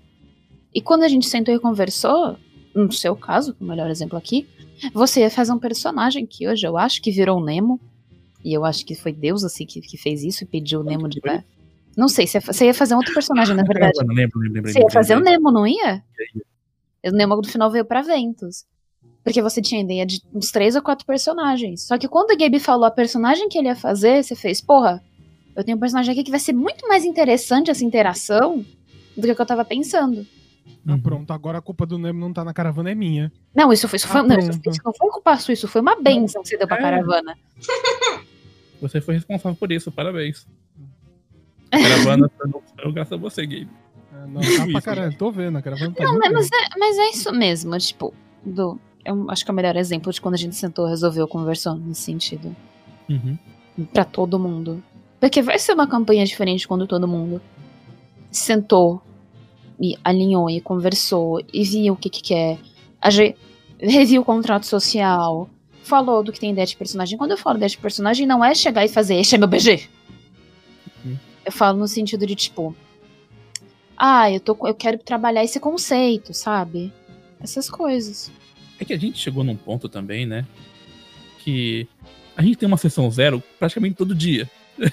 A: E quando a gente sentou e conversou, no seu caso, o melhor exemplo aqui, você ia fazer um personagem que hoje eu acho que virou o Nemo. E eu acho que foi Deus assim que, que fez isso e pediu o Nemo de pé. Não sei, você ia, você ia fazer um outro personagem, na verdade.
C: Lembro, lembro, lembro.
A: Você ia fazer o. Nemo, não ia? O Nemo no final veio pra Ventos. Porque você tinha ideia de uns três ou quatro personagens. Só que quando o Gabe falou a personagem que ele ia fazer, você fez, porra, eu tenho um personagem aqui que vai ser muito mais interessante essa interação do que o que eu tava pensando.
B: Ah, pronto, agora a culpa do Nemo não tá na caravana, é minha.
A: Não, isso foi. Isso, foi,
B: Ah,
A: não, isso,
B: pronto.
A: isso não foi culpa sua, isso foi uma benção que você deu pra
C: É.
A: caravana.
C: Você foi responsável por isso, parabéns. Caravana foi graças a você, Gabe.
B: É, não, tá pra caralho, tô vendo, a caravana tá
A: Não, mas é, mas é isso mesmo, tipo, do. Eu acho que é o melhor exemplo de quando a gente sentou, resolveu, conversou nesse sentido.
C: Uhum.
A: Pra todo mundo. Porque vai ser uma campanha diferente quando todo mundo sentou e alinhou e conversou e viu o que que quer. A gente reviu o contrato social, falou do que tem ideia de personagem. Quando eu falo ideia de personagem, não é chegar e fazer, este é meu BG. Eu falo no sentido de tipo, ah, eu, tô, eu quero trabalhar esse conceito, sabe? Essas coisas.
C: É que a gente chegou num ponto também, né? Que a gente tem uma sessão zero praticamente todo dia.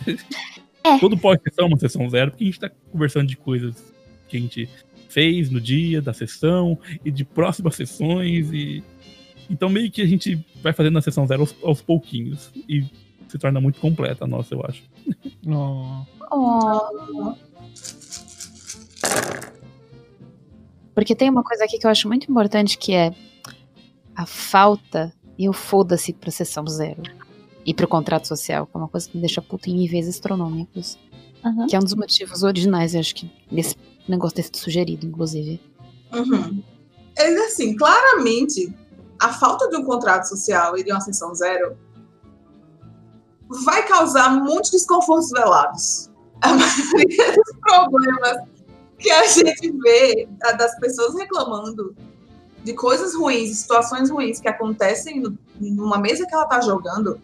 A: É.
C: Todo pós-sessão é uma sessão zero, porque a gente tá conversando de coisas que a gente fez no dia da sessão e de próximas sessões. e Então meio que a gente vai fazendo a sessão zero aos, aos pouquinhos. E se torna muito completa a nossa, eu acho.
A: Oh. Porque tem uma coisa aqui que eu acho muito importante que é a falta e o foda-se pra sessão zero. E pro contrato social, que é uma coisa que me deixa puta em níveis astronômicos.
D: Uhum.
A: Que é um dos motivos originais, eu acho que, desse negócio ter sido sugerido, inclusive.
E: Uhum. É assim, claramente, a falta de um contrato social e de uma sessão zero vai causar muitos desconfortos velados. A maioria dos problemas que a gente vê das pessoas reclamando de coisas ruins, situações ruins que acontecem numa mesa que ela tá jogando,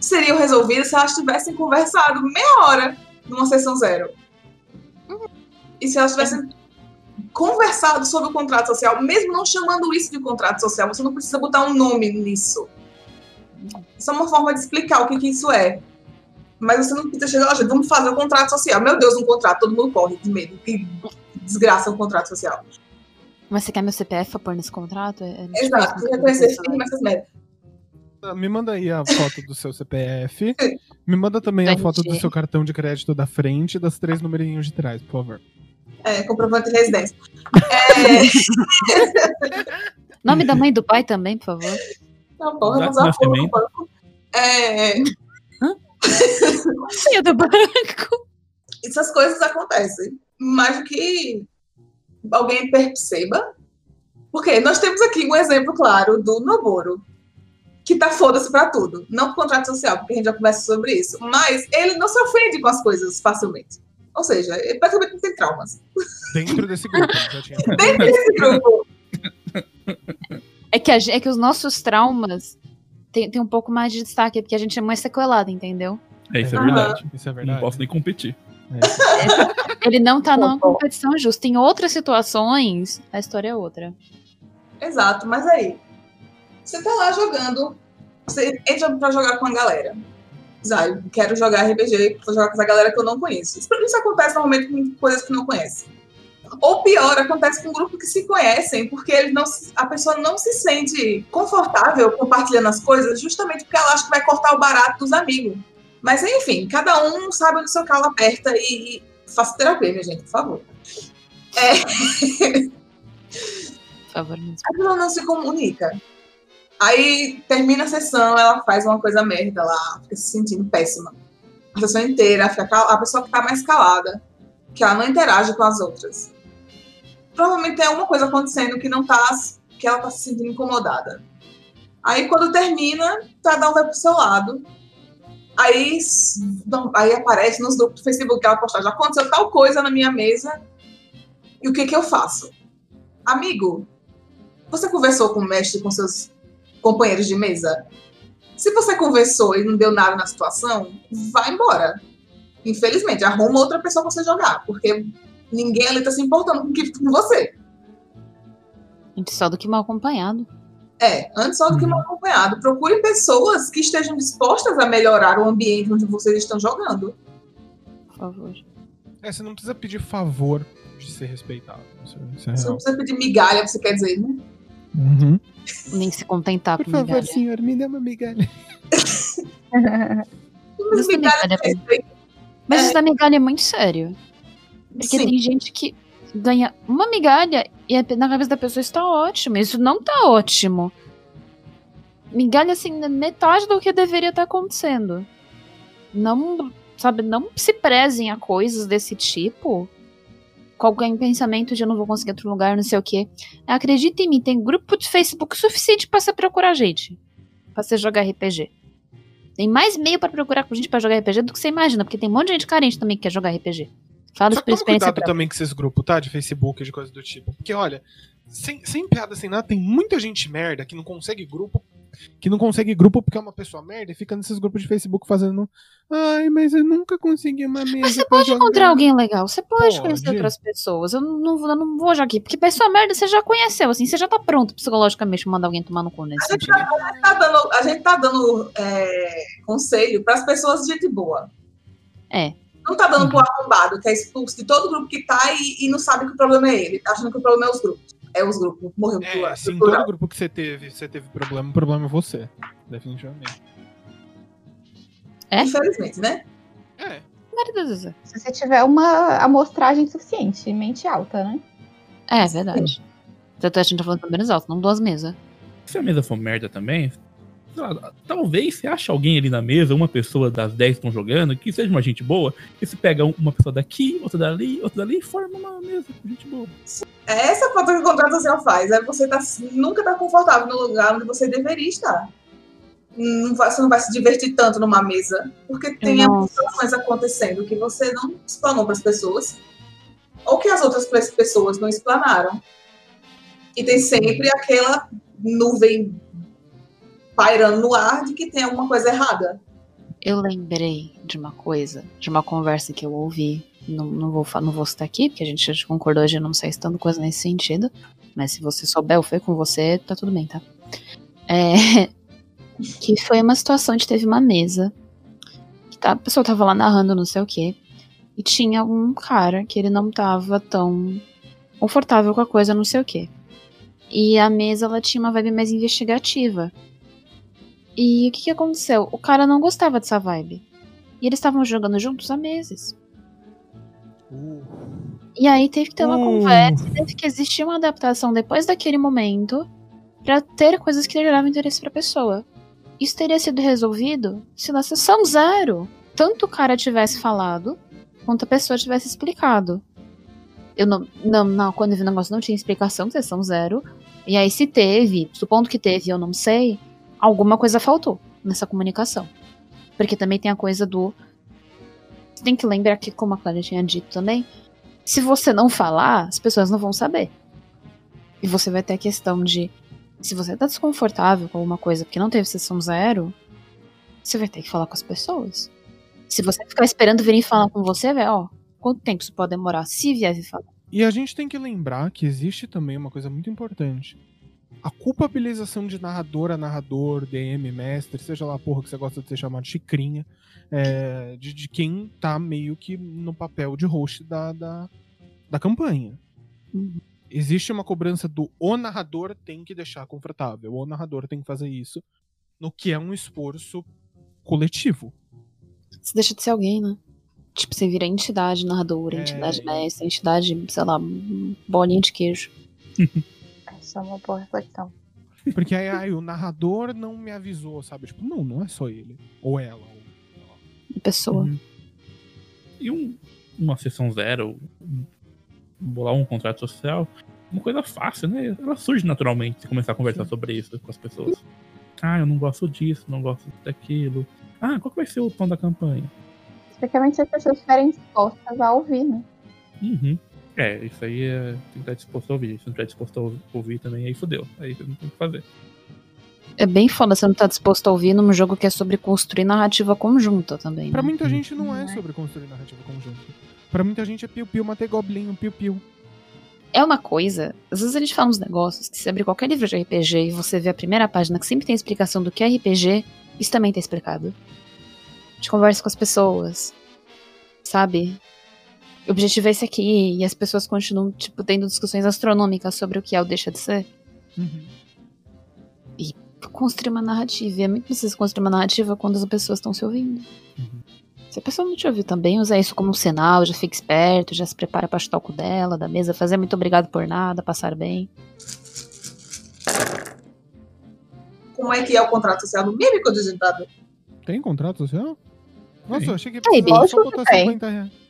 E: seriam resolvidas se elas tivessem conversado meia hora numa sessão zero. E se elas tivessem conversado sobre o contrato social, mesmo não chamando isso de contrato social, você não precisa botar um nome nisso. É uma forma de explicar o que, que isso é. Mas você não precisa chegar, "Ó, gente, vamos fazer o contrato social. Meu Deus, um contrato, todo mundo corre de medo, que desgraça um contrato social.
A: Mas você quer meu CPF pra pôr nesse contrato? É, é
E: Exato, reconhecer firma, essas merdas.
B: Ah, Me manda aí a foto do seu CPF. Me manda também a foto do seu cartão de crédito da frente e das três numerinhos de trás, por favor.
E: É, comprovante de residência. É,
A: Nome da mãe e do pai também, por favor.
E: não, porra,
C: Exato,
E: vamos usar
C: nascimento.
E: porra. É,
A: do banco.
E: essas coisas acontecem. Mais do que alguém perceba. Porque nós temos aqui um exemplo claro do Noboro, que tá foda-se pra tudo. Não com contrato social, porque a gente já conversa sobre isso. Mas ele não se ofende com as coisas facilmente. Ou seja, ele praticamente não tem traumas.
B: Dentro desse grupo. tinha...
E: Dentro desse grupo.
A: É que, a é que os nossos traumas tem, tem um pouco mais de destaque, porque a gente é mais sequelado, entendeu?
C: É, isso é verdade.
B: Isso é
C: Não
B: verdade.
C: posso nem competir.
B: É.
A: Ele não tá numa competição justa. Em outras situações, a história é outra.
E: Exato, mas aí, você tá lá jogando, você entra pra jogar com a galera. Eu quero jogar RPG, vou jogar com essa galera que eu não conheço. Isso, isso acontece normalmente com coisas que não conhece. Ou pior, acontece com um grupo que se conhecem, porque eles não a pessoa não se sente confortável compartilhando as coisas, justamente porque ela acha que vai cortar o barato dos amigos. Mas enfim, cada um sabe onde seu calo aperta e, e faça terapia, minha gente, por favor.
A: Por favor,
E: a pessoa não se comunica. Aí termina a sessão, ela faz uma coisa merda lá, fica se sentindo péssima. A sessão inteira, fica cal- a pessoa que tá mais calada, que ela não interage com as outras. Provavelmente tem alguma coisa acontecendo que não tá, que ela tá se sentindo incomodada. Aí quando termina, cada um vai pro seu lado. Aí, aí aparece nos grupos do Facebook que ela postar, já aconteceu tal coisa na minha mesa, e o que que eu faço? Amigo, você conversou com o mestre, com seus companheiros de mesa? Se você conversou e não deu nada na situação, vai embora. Infelizmente, arruma outra pessoa pra você jogar, porque ninguém ali tá se importando com, que- com você.
A: Antes só do que mal acompanhado.
E: É, antes só do que
C: Uhum.
E: mal acompanhado. Procure pessoas que estejam dispostas a melhorar o ambiente onde vocês estão jogando.
A: Por favor.
B: É, você não precisa pedir favor de ser respeitado. Isso, isso é
E: Você não precisa pedir migalha, você quer dizer, né?
B: Uhum.
A: Nem se contentar
B: Por
A: com
B: favor,
A: migalha.
B: senhor, me dê uma migalha.
E: Mas migalha
A: migalha é
E: respeito.
A: Mas
E: É.
A: isso da migalha é muito sério. Porque
E: Sim.
A: tem gente que ganha uma migalha e na cabeça da pessoa está ótimo. Isso não tá ótimo. Migalha, assim, metade do que deveria estar acontecendo. Não, sabe, não se prezem a coisas desse tipo. Qualquer pensamento de eu não vou conseguir outro lugar, não sei o quê. Acredita em mim, tem grupo de Facebook suficiente pra você procurar gente. Pra você jogar RPG. Tem mais meio pra procurar com gente pra jogar RPG do que você imagina, porque tem um monte de gente carente também que quer jogar RPG. Falo
B: Só
A: por experiência
B: cuidado
A: própria.
B: também com esses grupos, tá? De Facebook, de coisa do tipo. Porque, olha, sem, sem piada, sem nada, tem muita gente merda que não consegue grupo. Que não consegue grupo porque é uma pessoa merda e fica nesses grupos de Facebook fazendo. Ai, mas eu nunca consegui uma mesa.
A: Mas você pode
B: jogar."
A: encontrar alguém legal, você pode,
B: Pode.
A: conhecer outras pessoas. Eu não, vou- eu não vou jogar aqui, porque pessoa merda você já conheceu, assim, você já tá pronto psicologicamente pra mandar alguém tomar no cu nesse sentido.
E: tá dando- a gente tá dando é, conselho para as pessoas de gente boa.
A: É.
E: Não tá dando pro arrombado, que é expulso de todo grupo que tá e, e não sabe que o problema é ele. Tá achando que o problema é os grupos. É os grupos. Morreu
B: É,
E: pro-
B: se em
E: pro-
B: todo grupo que você teve, você teve problema, o problema é você. Definitivamente.
A: É?
E: Infelizmente, né?
B: É.
A: Vezes.
D: Se você tiver uma amostragem suficiente, mente alta, né?
A: É, verdade. Tanto é que a gente tá falando menos alto, não duas mesas.
C: Se a mesa for merda também, lá, talvez você ache alguém ali na mesa, uma pessoa das 10 que estão jogando, que seja uma gente boa, e você pega um- uma pessoa daqui, outra dali, outra dali, e forma uma mesa com gente boa.
E: É essa falta que o contrato social faz. É você tá, nunca tá confortável no lugar onde você deveria estar. Não vai- você não vai se divertir tanto numa mesa, porque tem situações acontecendo que você não explanou para as pessoas, ou que as outras pe- pessoas não explanaram. E tem sempre aquela nuvem pairando no ar de que tem alguma coisa errada.
A: Eu lembrei de uma coisa, de uma conversa que eu ouvi. Não, não, vou, não vou citar aqui, porque a gente já concordou de não sair citando coisa nesse sentido. Mas se você souber ou foi com você, tá tudo bem, tá? É, que foi uma situação onde teve uma mesa. Que tá, a pessoa tava lá narrando não sei o quê. E tinha um cara que ele não tava tão confortável com a coisa, não sei o quê. E a mesa ela tinha uma vibe mais investigativa. E o que, que aconteceu? O cara não gostava dessa vibe. E eles estavam jogando juntos há meses.
B: Uh,
A: E aí teve que ter uma
B: Uh.
A: conversa, teve que existir uma adaptação depois daquele momento pra ter coisas que geravam interesse pra pessoa. Isso teria sido resolvido se na sessão zero tanto o cara tivesse falado quanto a pessoa tivesse explicado. Eu não, não, não quando eu vi o negócio não tinha explicação, sessão zero. E aí se teve, supondo que teve, eu não sei, alguma coisa faltou nessa comunicação. Porque também tem a coisa do você tem que lembrar que, como a Clara tinha dito também, se você não falar, as pessoas não vão saber. E você vai ter a questão de. Se você tá desconfortável com alguma coisa porque não teve sessão zero, você vai ter que falar com as pessoas. Se você ficar esperando virem falar com você, velho, ó, quanto tempo isso pode demorar? Se vier falar.
B: E a gente tem que lembrar que existe também uma coisa muito importante. A culpabilização de narradora, narrador, DM, mestre, seja lá a porra que você gosta de ser chamado de chicrinha, é, de, de quem tá meio que no papel de host da, da, da campanha.
A: Uhum.
B: Existe uma cobrança do o narrador tem que deixar confortável, o narrador tem que fazer isso, no que é um esforço coletivo.
A: Você deixa de ser alguém, né? Tipo, você vira entidade narradora,
B: É.
A: entidade mestre, entidade, sei lá, bolinha de queijo.
D: Essa é uma boa reflexão.
B: Porque aí, ai, o narrador não me avisou, sabe? Tipo, não, não é só ele. Ou ela. Ou...
A: pessoa.
C: Uhum. E um- uma sessão zero, um- bolar um contrato social, uma coisa fácil, né? Ela surge naturalmente se começar a conversar sobre isso com as pessoas. Ah, eu não gosto disso, não gosto daquilo. Ah, qual que vai ser o tom da campanha?
D: Especialmente se as pessoas estiverem dispostas a ouvir, né?
C: Uhum. É, isso aí é, tem que estar disposto a ouvir. Se não estiver disposto a ou- ouvir também, aí fodeu. Aí você não tem o que fazer.
A: É bem foda você não tá disposto a ouvir num jogo que é sobre construir narrativa conjunta também.
B: Pra
A: né?
B: muita gente não é
D: Não é.
B: sobre construir narrativa conjunta. Pra muita gente é piu-piu, matei goblin, piu-piu.
A: É uma coisa, às vezes a gente fala uns negócios que se abrir qualquer livro de RPG e você vê a primeira página que sempre tem explicação do que é RPG, isso também tá explicado. A gente conversa com as pessoas, sabe? O objetivo é esse aqui, e as pessoas continuam, tipo, tendo discussões astronômicas sobre o que é o deixa de ser.
B: Uhum.
A: Construir uma narrativa, e é muito preciso construir uma narrativa quando as pessoas estão se ouvindo.
C: Uhum.
A: Se a pessoa não te ouviu também, usa isso como um sinal, já fica esperto, já se prepara pra chutar o cu dela, da mesa, fazer muito obrigado por nada, passar bem.
E: Como é que é o contrato social do Mímico digitado?
B: Tem contrato social? Nossa, eu achei que precisava só botar
D: tem.
B: 50 reais.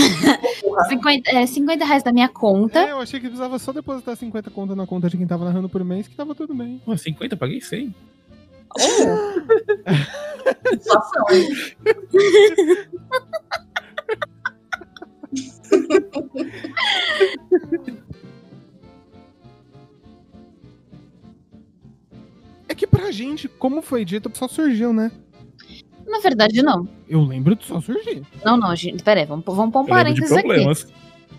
A: 50, é, 50 reais da minha conta.
B: É, eu achei que precisava só depositar 50 conto na conta de quem tava narrando por mês, que tava tudo bem.
C: Pô, 50, eu paguei 100.
E: Inflação, hein?
B: É que pra gente, como foi dito, só surgiu, né?
A: Na verdade, não.
B: Eu lembro de só surgir.
A: Não, não, gente. Peraí, vamos, vamos pôr um
C: de
A: parênteses aqui.
C: problemas.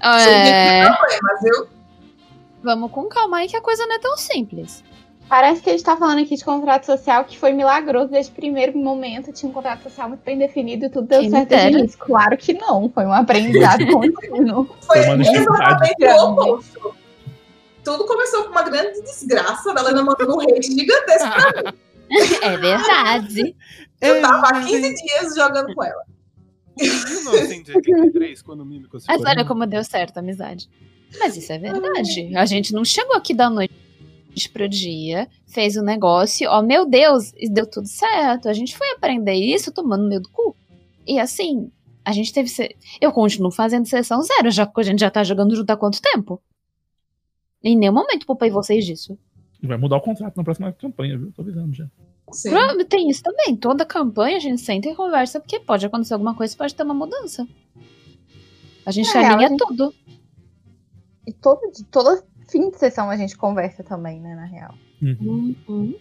A: É,
E: Mas eu
A: vamos com calma aí que a coisa não é tão simples.
D: Parece que a gente tá falando aqui de contrato social que foi milagroso desde o primeiro momento. Tinha um contrato social muito bem definido e tudo deu
A: Quem
D: certo início. Claro que não. Foi um aprendizado contínuo.
E: foi exatamente o oposto. Tudo começou com uma grande desgraça. Ela ainda mandou um hate gigantesco pra mim.
A: É verdade.
E: Eu tava há 15 dias jogando com ela.
B: Em 1983, quando o Mímico se
A: Mas olha como deu certo a amizade. Mas isso é verdade. A gente não chegou aqui da noite pro dia, fez o negócio, ó, meu Deus, deu tudo certo. A gente foi aprender isso tomando meio do cu. E assim, a gente teve. se- Eu continuo fazendo sessão zero, já que a gente já tá jogando junto há quanto tempo? Em nenhum momento poupei vocês disso.
C: E vai mudar o contrato na próxima campanha, viu? Tô avisando já.
E: Sim.
A: Tem isso também. Toda campanha a gente senta e conversa, porque pode acontecer alguma coisa, pode ter uma mudança. A gente
D: É,
A: alinha
D: a gente-
A: tudo.
D: E todo, de todo fim de sessão a gente conversa também, né, na real.
C: Uhum.
A: Uhum.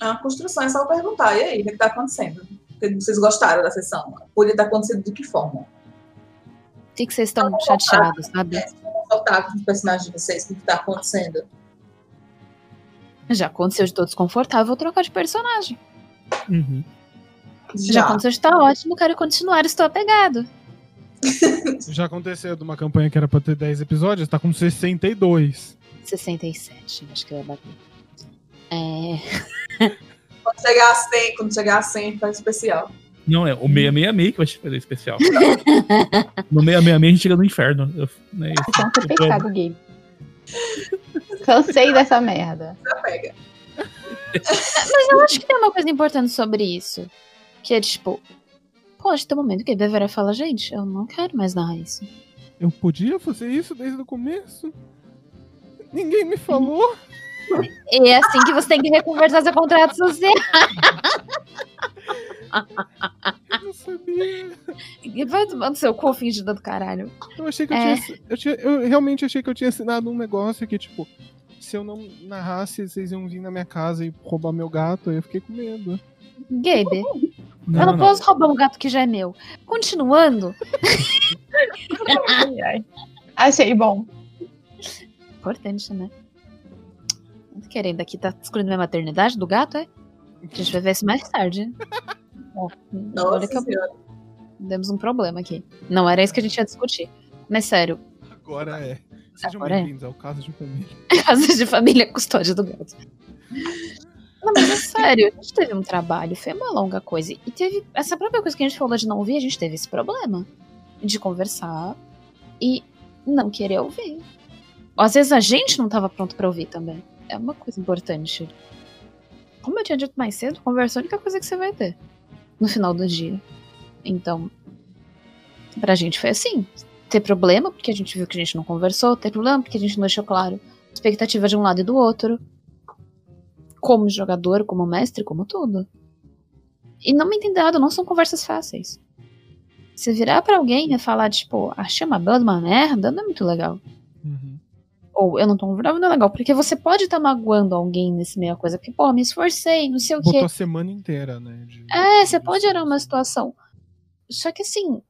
E: É uma construção, é só perguntar. E aí, o que está acontecendo? Vocês gostaram da sessão? Podia estar acontecendo de que forma?
A: O que, que vocês estão chateados, sabe?
E: Confortável com os personagens de vocês, o que está acontecendo?
A: Já aconteceu de tô desconfortável, vou trocar de personagem.
C: Uhum.
A: Já, aconteceu de tá ótimo, quero continuar, estou apegado.
B: Já aconteceu de uma campanha que era pra ter 10 episódios, tá com 62.
A: 67, acho que vai bater. É,
E: Quando chegar a 100, quando chegar a 100, faz especial.
C: Não, é o 666 que vai fazer especial. no 666 a gente chega no inferno. Eu, né,
D: Isso é um pecado, Gabe. Cansei dessa merda.
E: Já pega.
A: Mas eu acho que tem uma coisa importante sobre isso. Que é tipo, pode ter um momento que a Bevera fala, gente, eu não quero mais narrar isso.
B: Eu podia fazer isso desde o começo? Ninguém me falou.
A: E é assim que você tem que reconversar seu contrato social.
B: Eu não sabia.
A: E Vai tomando seu cu fingindo do caralho.
B: Eu achei que eu
A: É.
B: tinha. Eu, tinha- eu realmente achei que eu tinha assinado um negócio que, tipo, se eu não narrasse, vocês iam vir na minha casa e roubar meu gato. Aí eu fiquei com medo.
A: Gabe,
C: Não,
A: eu não,
C: não.
A: posso roubar um gato que já é meu. Continuando.
D: Achei bom.
A: importante, né? Querendo aqui, tá excluindo minha maternidade do gato, é? A gente vai ver isso mais tarde. Ó, olha que
E: Nossa senhora.
A: demos um problema aqui. Não era isso que a gente ia discutir. Mas sério,
B: Agora é. Sejam
A: é.
B: bem-vindos ao caso de família.
A: casa de família custódia do gato. Não, mas é sério, a gente teve um trabalho, foi uma longa coisa. E teve essa própria coisa que a gente falou de não ouvir, a gente teve esse problema de conversar e não querer ouvir. Ou às vezes a gente não tava pronto pra ouvir também. É uma coisa importante. Como eu tinha dito mais cedo, conversa é a única coisa que você vai ter no final do dia. Então, pra gente foi assim. Ter problema porque a gente viu que a gente não conversou, ter problema porque a gente não deixou claro expectativa de um lado e do outro. Como jogador, como mestre, como tudo. E não me entenda errado, não são conversas fáceis. Se virar pra alguém e falar, tipo, achei uma bela de uma merda, não é muito legal.
B: Uhum.
A: Ou eu não tô bravo, não é legal. Porque você pode estar magoando alguém nesse meio coisa. Porque, pô, me esforcei, não sei o quê.
B: Botou a semana inteira, né? de-
A: É, você pode gerar uma situação. Só que assim,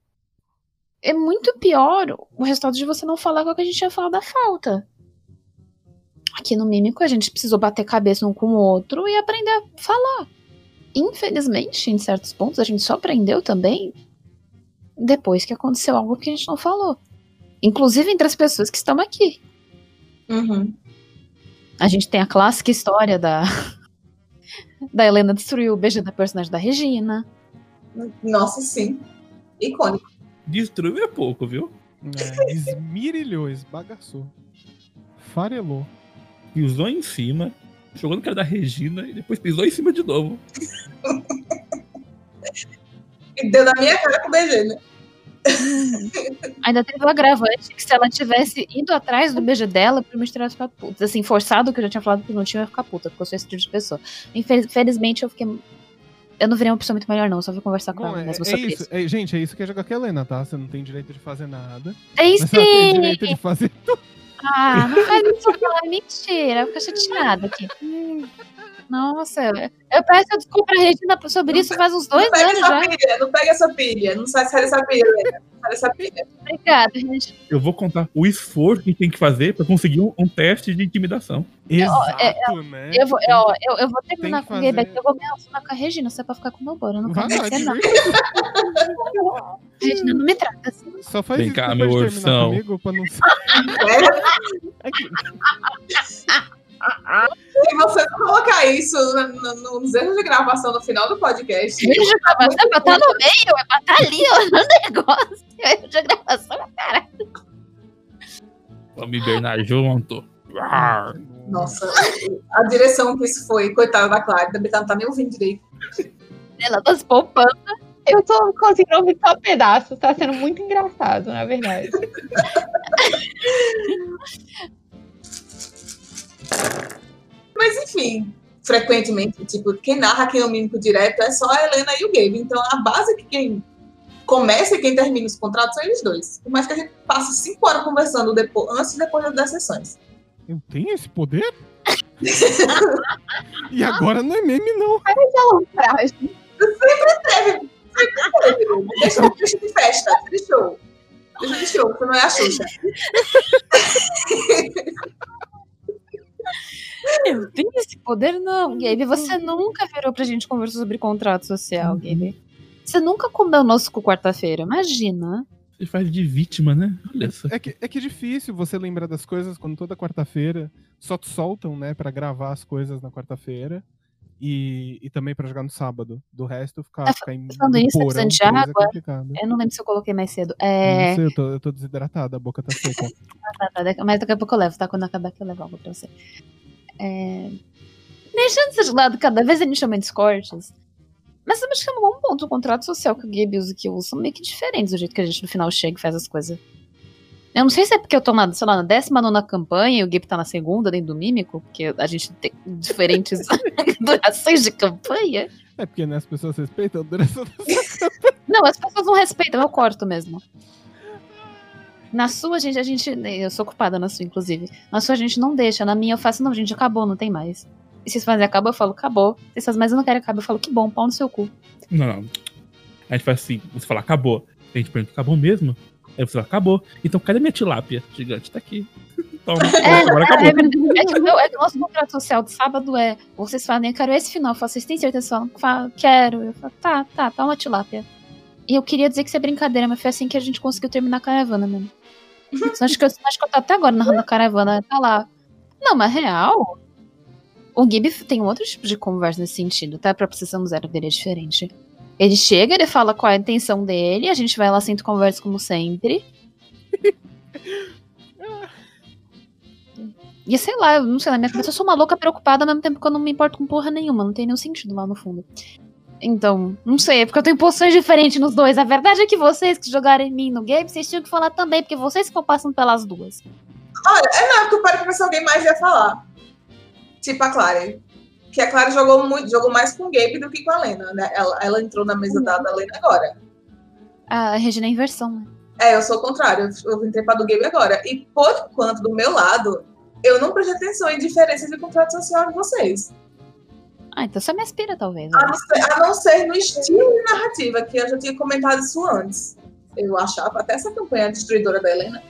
A: é muito pior o resultado de você não falar com o que a gente ia falar da falta. Aqui no Mímico a gente precisou bater cabeça um com o outro e aprender a falar. Infelizmente, em certos pontos, a gente só aprendeu também depois que aconteceu algo que a gente não falou. Inclusive entre as pessoas que estão aqui.
E: Uhum.
A: A gente tem a clássica história da. da Helena destruiu o beijo da personagem da Regina.
E: Nossa, sim. Icônico.
C: Destruiu é pouco, viu?
B: É, esmirilhou, esbagaçou. Farelou.
C: Pisou em cima, jogou no cara da Regina e depois pisou em cima de novo.
E: E deu na minha cara com o BG, né?
A: Ainda teve o agravante que se ela tivesse ido atrás do beijo dela, provavelmente teria ficado puta. Assim, forçado, que eu já tinha falado que não tinha, eu ia ficar puta, porque eu sou esse tipo de pessoa. Infeliz- Infelizmente, eu fiquei. Eu não virei uma pessoa muito melhor, não. Só vou conversar com
B: Bom,
A: ela
B: é,
A: mesmo
B: é
A: sobre
B: isso.
A: isso.
B: É, gente, é isso que é jogar com a Helena, tá? Você não tem direito de fazer nada.
A: Aí
B: Mas ela tem direito de fazer.
A: Ah, não faz isso, não. É mentira. Fica chateada aqui. Nossa, eu peço desculpa pra Regina sobre isso faz uns dois
E: não pega
A: anos
E: essa
A: já.
E: pilha, não pega essa pilha. Não sai sai dessa pilha, né? Sai dessa pilha.
A: Obrigada, Regina.
C: Eu vou contar o esforço que tem que fazer pra conseguir um, um teste de intimidação.
B: Exato, né?
A: Eu vou, eu, eu, eu vou terminar com o
B: fazer-
A: aqui, eu vou me relacionar com a Regina, é pra ficar com o meu bora. Eu não quero não.
B: divirta.
A: Regina, não me trata assim.
B: Só faz
C: Vem
B: isso
C: cá, meu ursão.
B: comigo pra não ser.
E: Se você não colocar isso no- no- nos erros de gravação no final do podcast,
A: Erro de gravação é pra estar no meio, é pra estar ali, ó, no negócio. Erro de gravação, cara.
C: Vamos hibernar junto.
E: Nossa, a direção que isso foi, coitada da Clara, também não tá nem ouvindo direito.
A: Ela tá se poupando.
D: Eu tô conseguindo ouvir só pedaços, tá sendo muito engraçado, na verdade.
E: Mas enfim, frequentemente, tipo, quem narra aqui no Mímico Direto é só a Helena e o Gabe. Então a base que quem começa e quem termina os contratos são eles dois. Por mais que a gente passe cinco horas conversando depois, antes e depois das sessões.
B: Eu tenho esse poder? e agora não é meme, não.
E: Deixa, deixa de festa, deixa de show. Deixa de show, você não é a Xuxa.
A: Eu tenho esse poder, não, Gabe. Você nunca virou pra gente conversar sobre contrato social, Gabe. Você nunca comeu nosso cu quarta-feira, imagina.
C: Ele faz de vítima, né? Olha só.
B: É que, é que é difícil você lembrar das coisas quando toda quarta-feira só te soltam, né, pra gravar as coisas na quarta-feira. E, e também pra jogar no sábado. Do resto, ficar,
A: Tá
B: ficar em
A: falando
B: no
A: isso, tá precisando de
B: é
A: água?
B: complicado.
A: Eu não lembro se eu coloquei mais cedo. É.
B: Não sei, eu tô, eu tô desidratada, a boca tá seca.
A: Tá, tá, daqui- mas daqui a pouco eu levo, tá? Quando acabar aqui eu levo algo pra você. É... Deixando isso de lado, cada vez a gente chama de cortes. Mas eu acho que é um bom ponto. O contrato social que o Gabe usa e que eu uso são meio que diferentes do jeito que a gente no final chega e faz as coisas. Eu não sei se é porque eu tô na, sei lá, na 19 campanha e o Gabe tá na segunda dentro do Mímico, porque a gente tem diferentes durações de campanha.
B: É porque né, as pessoas respeitam a duração das
A: Não, as pessoas não respeitam, eu corto mesmo. Na sua, gente, a gente. Eu sou ocupada na sua, inclusive. Na sua, a gente não deixa. Na minha, eu faço, não, gente, acabou, não tem mais. E se vocês fazem acabou, eu falo, acabou. Se vocês mas eu não quero acabar, eu falo, que bom, pau no seu cu.
C: Não, não. A gente faz assim, você fala, acabou. A gente pergunta, acabou mesmo? Aí você fala, acabou. Então cadê minha tilápia gigante? Tá aqui. Toma,
A: É,
C: agora
A: É,
C: acabou.
A: É que, o meu- é que o nosso contrato social do sábado é: vocês falam, eu quero esse final. Eu falo, vocês têm certeza? Vocês falam, "Fa- quero. Eu falo, tá, tá, tá uma tilápia. E eu queria dizer que isso é brincadeira, mas foi assim que a gente conseguiu terminar a caravana mesmo. Senão acho que eu, acho que eu tô até agora narrando a caravana, tá lá. Não, mas real. O Gib tem um outro tipo de conversa nesse sentido, tá? A própria sessão zero dele é diferente. Ele chega, ele fala qual é a intenção dele, a gente vai lá, senta conversa como sempre. E sei lá, eu não sei, na minha cabeça eu sou uma louca preocupada ao mesmo tempo que eu não me importo com porra nenhuma, não tem nenhum sentido lá no fundo. Então, não sei, é porque eu tenho posições diferentes nos dois. A verdade é que vocês que jogaram em mim no game, vocês tinham que falar também, porque vocês que estão passando pelas duas.
E: Não, porque eu parei pra ver se alguém mais ia falar. Tipo a Clara. Que a Clara jogou muito, jogou mais com o Gabe do que com a Lena, né? Ela, ela entrou na mesa da, da Lena agora.
A: A Regina é inversão, né?
E: É, eu sou o contrário. Eu, entrei pra do Gabe agora. E por enquanto, do meu lado, eu não prestei atenção em diferenças de contrato social de vocês.
A: Ah, então você me aspira, talvez.
E: A
A: né?
E: não, ser, a não ser no estilo de narrativa, que eu já tinha comentado isso antes. Eu achava até essa campanha destruidora da Helena.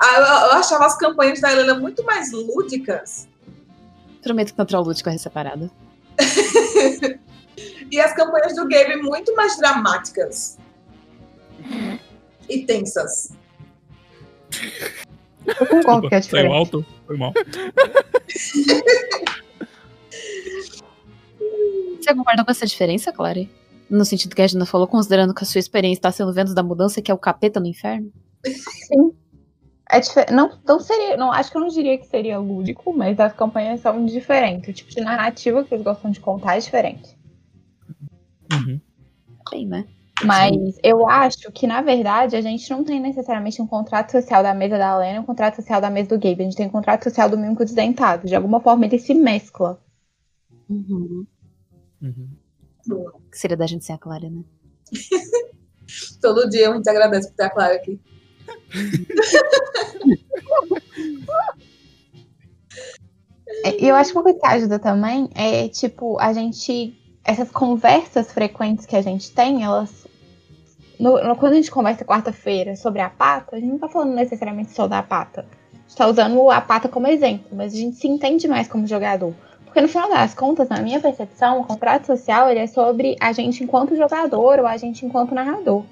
E: Ah, eu, eu achava as campanhas da Helena muito mais lúdicas.
A: Prometo que não trollo de correr separada.
E: E as campanhas do Gabe muito mais dramáticas. E tensas.
D: Eu concordo que é
C: Saiu alto? Foi mal.
A: Você concorda com essa diferença, Clary? No sentido que a Regina falou, considerando que a sua experiência está sendo vendo da mudança, que é o capeta no inferno?
D: É não, não seria, não, acho que eu não diria que seria lúdico, mas as campanhas são diferentes. O tipo de narrativa que eles gostam de contar é diferente.
C: Uhum.
A: Bem, né?
D: Mas eu acho que, na verdade, a gente não tem necessariamente um contrato social da mesa da Lena e um contrato social da mesa do Gabe. A gente tem um contrato social do Mímico Desdentado. De alguma forma, ele se mescla.
A: Uhum.
C: Uhum.
A: Que seria da gente sem a Clara, né?
E: Todo dia a gente agradece por ter a Clara aqui.
D: É, eu acho que uma coisa que ajuda também é, tipo, a gente. Essas conversas frequentes que a gente tem, elas. no- no- quando a gente conversa quarta-feira sobre a pata, a gente não tá falando necessariamente só da pata. A gente tá usando a pata como exemplo, mas a gente se entende mais como jogador. Porque no final das contas, na minha percepção, o contrato social ele é sobre a gente enquanto jogador ou a gente enquanto narrador.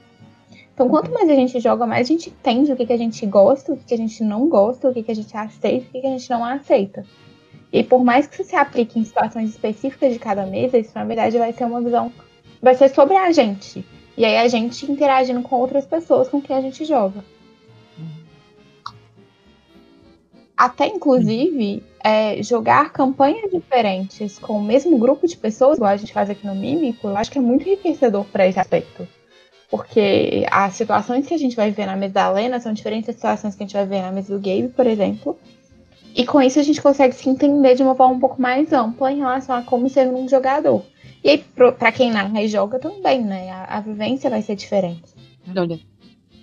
D: Então, quanto mais a gente joga, mais a gente entende o que, que a gente gosta, o que, que a gente não gosta, o que, que a gente aceita, o que, que a gente não aceita. E por mais que isso se aplique em situações específicas de cada mesa, isso na verdade vai ser uma visão. Vai ser sobre a gente. E aí a gente interagindo com outras pessoas com quem a gente joga. Até inclusive é, jogar campanhas diferentes com o mesmo grupo de pessoas, igual a gente faz aqui no Mímico, eu acho que é muito enriquecedor para esse aspecto. Porque as situações que a gente vai ver na mesa da Lena são diferentes das situações que a gente vai ver na mesa do Gabe, por exemplo. E com isso a gente consegue se entender de uma forma um pouco mais ampla em relação a como ser um jogador. E aí, pra quem narra e joga também, né? A, a vivência vai ser diferente.
A: Olha,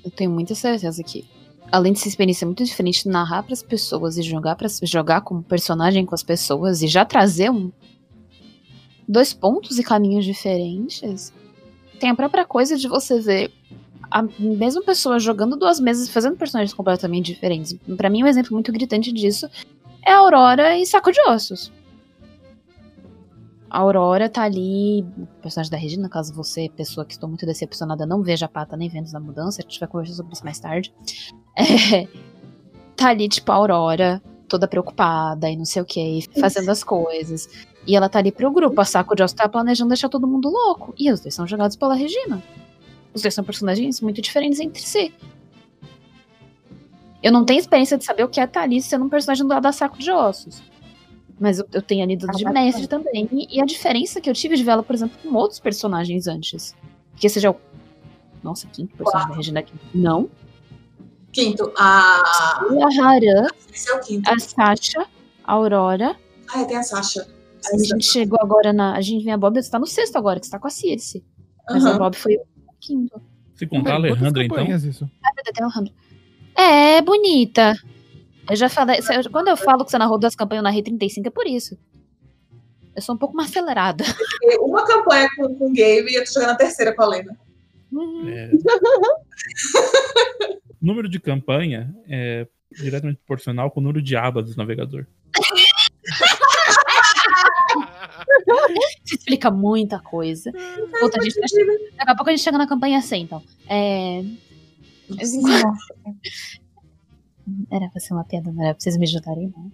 A: eu tenho muita certeza que, além de ser experiência muito diferente, narrar pras pessoas e jogar para jogar como personagem com as pessoas e já trazer um dois pontos e caminhos diferentes, tem a própria coisa de você ver a mesma pessoa jogando duas mesas fazendo personagens completamente diferentes. Pra mim, um exemplo muito gritante disso é Aurora e Saco de Ossos. A Aurora tá ali, personagem da Regina, caso você, pessoa que estou muito decepcionada, não veja a pata nem Vênus na mudança, a gente vai conversar sobre isso mais tarde. É, tá ali, tipo, a Aurora, toda preocupada e não sei o que, fazendo as coisas. E ela tá ali pro grupo, a Saco de Osso tá planejando deixar todo mundo louco. E os dois são jogados pela Regina. Os dois são personagens muito diferentes entre si. Eu não tenho experiência de saber o que é estar ali sendo um personagem do lado da Saco de Ossos. Mas eu, eu tenho ali do de
D: Ah,
A: mestre também. E, e a diferença que eu tive de ver ela, por exemplo, com outros personagens antes. Que é o. Nossa, quinto personagem da Regina aqui. Não.
E: Quinto, a.
A: A Haran,
E: Esse é o quinto.
A: a Sasha, a Aurora.
E: Ah, é, tem a Sasha.
A: A gente chegou agora na. A gente vem a Bob, você tá no sexto agora, que você tá com a Circe. Mas a. Bob foi o quinto.
C: Se contar a Alejandra, então.
B: isso?
A: É, bonita. Eu já falei. Quando eu falo que você narrou duas campanhas, eu narrei 35, é por isso. Eu sou um pouco mais acelerada.
E: Uma campanha com, com o Gabe e eu tô jogando a terceira com a Lena.
A: Uhum.
C: É... o número de campanha é diretamente proporcional com o número de abas do navegador.
A: Isso explica muita coisa. Puta, a gente tá che- Daqui a pouco a gente chega na campanha 100, então. É. Era pra ser uma piada, não era pra vocês me ajudarem, não.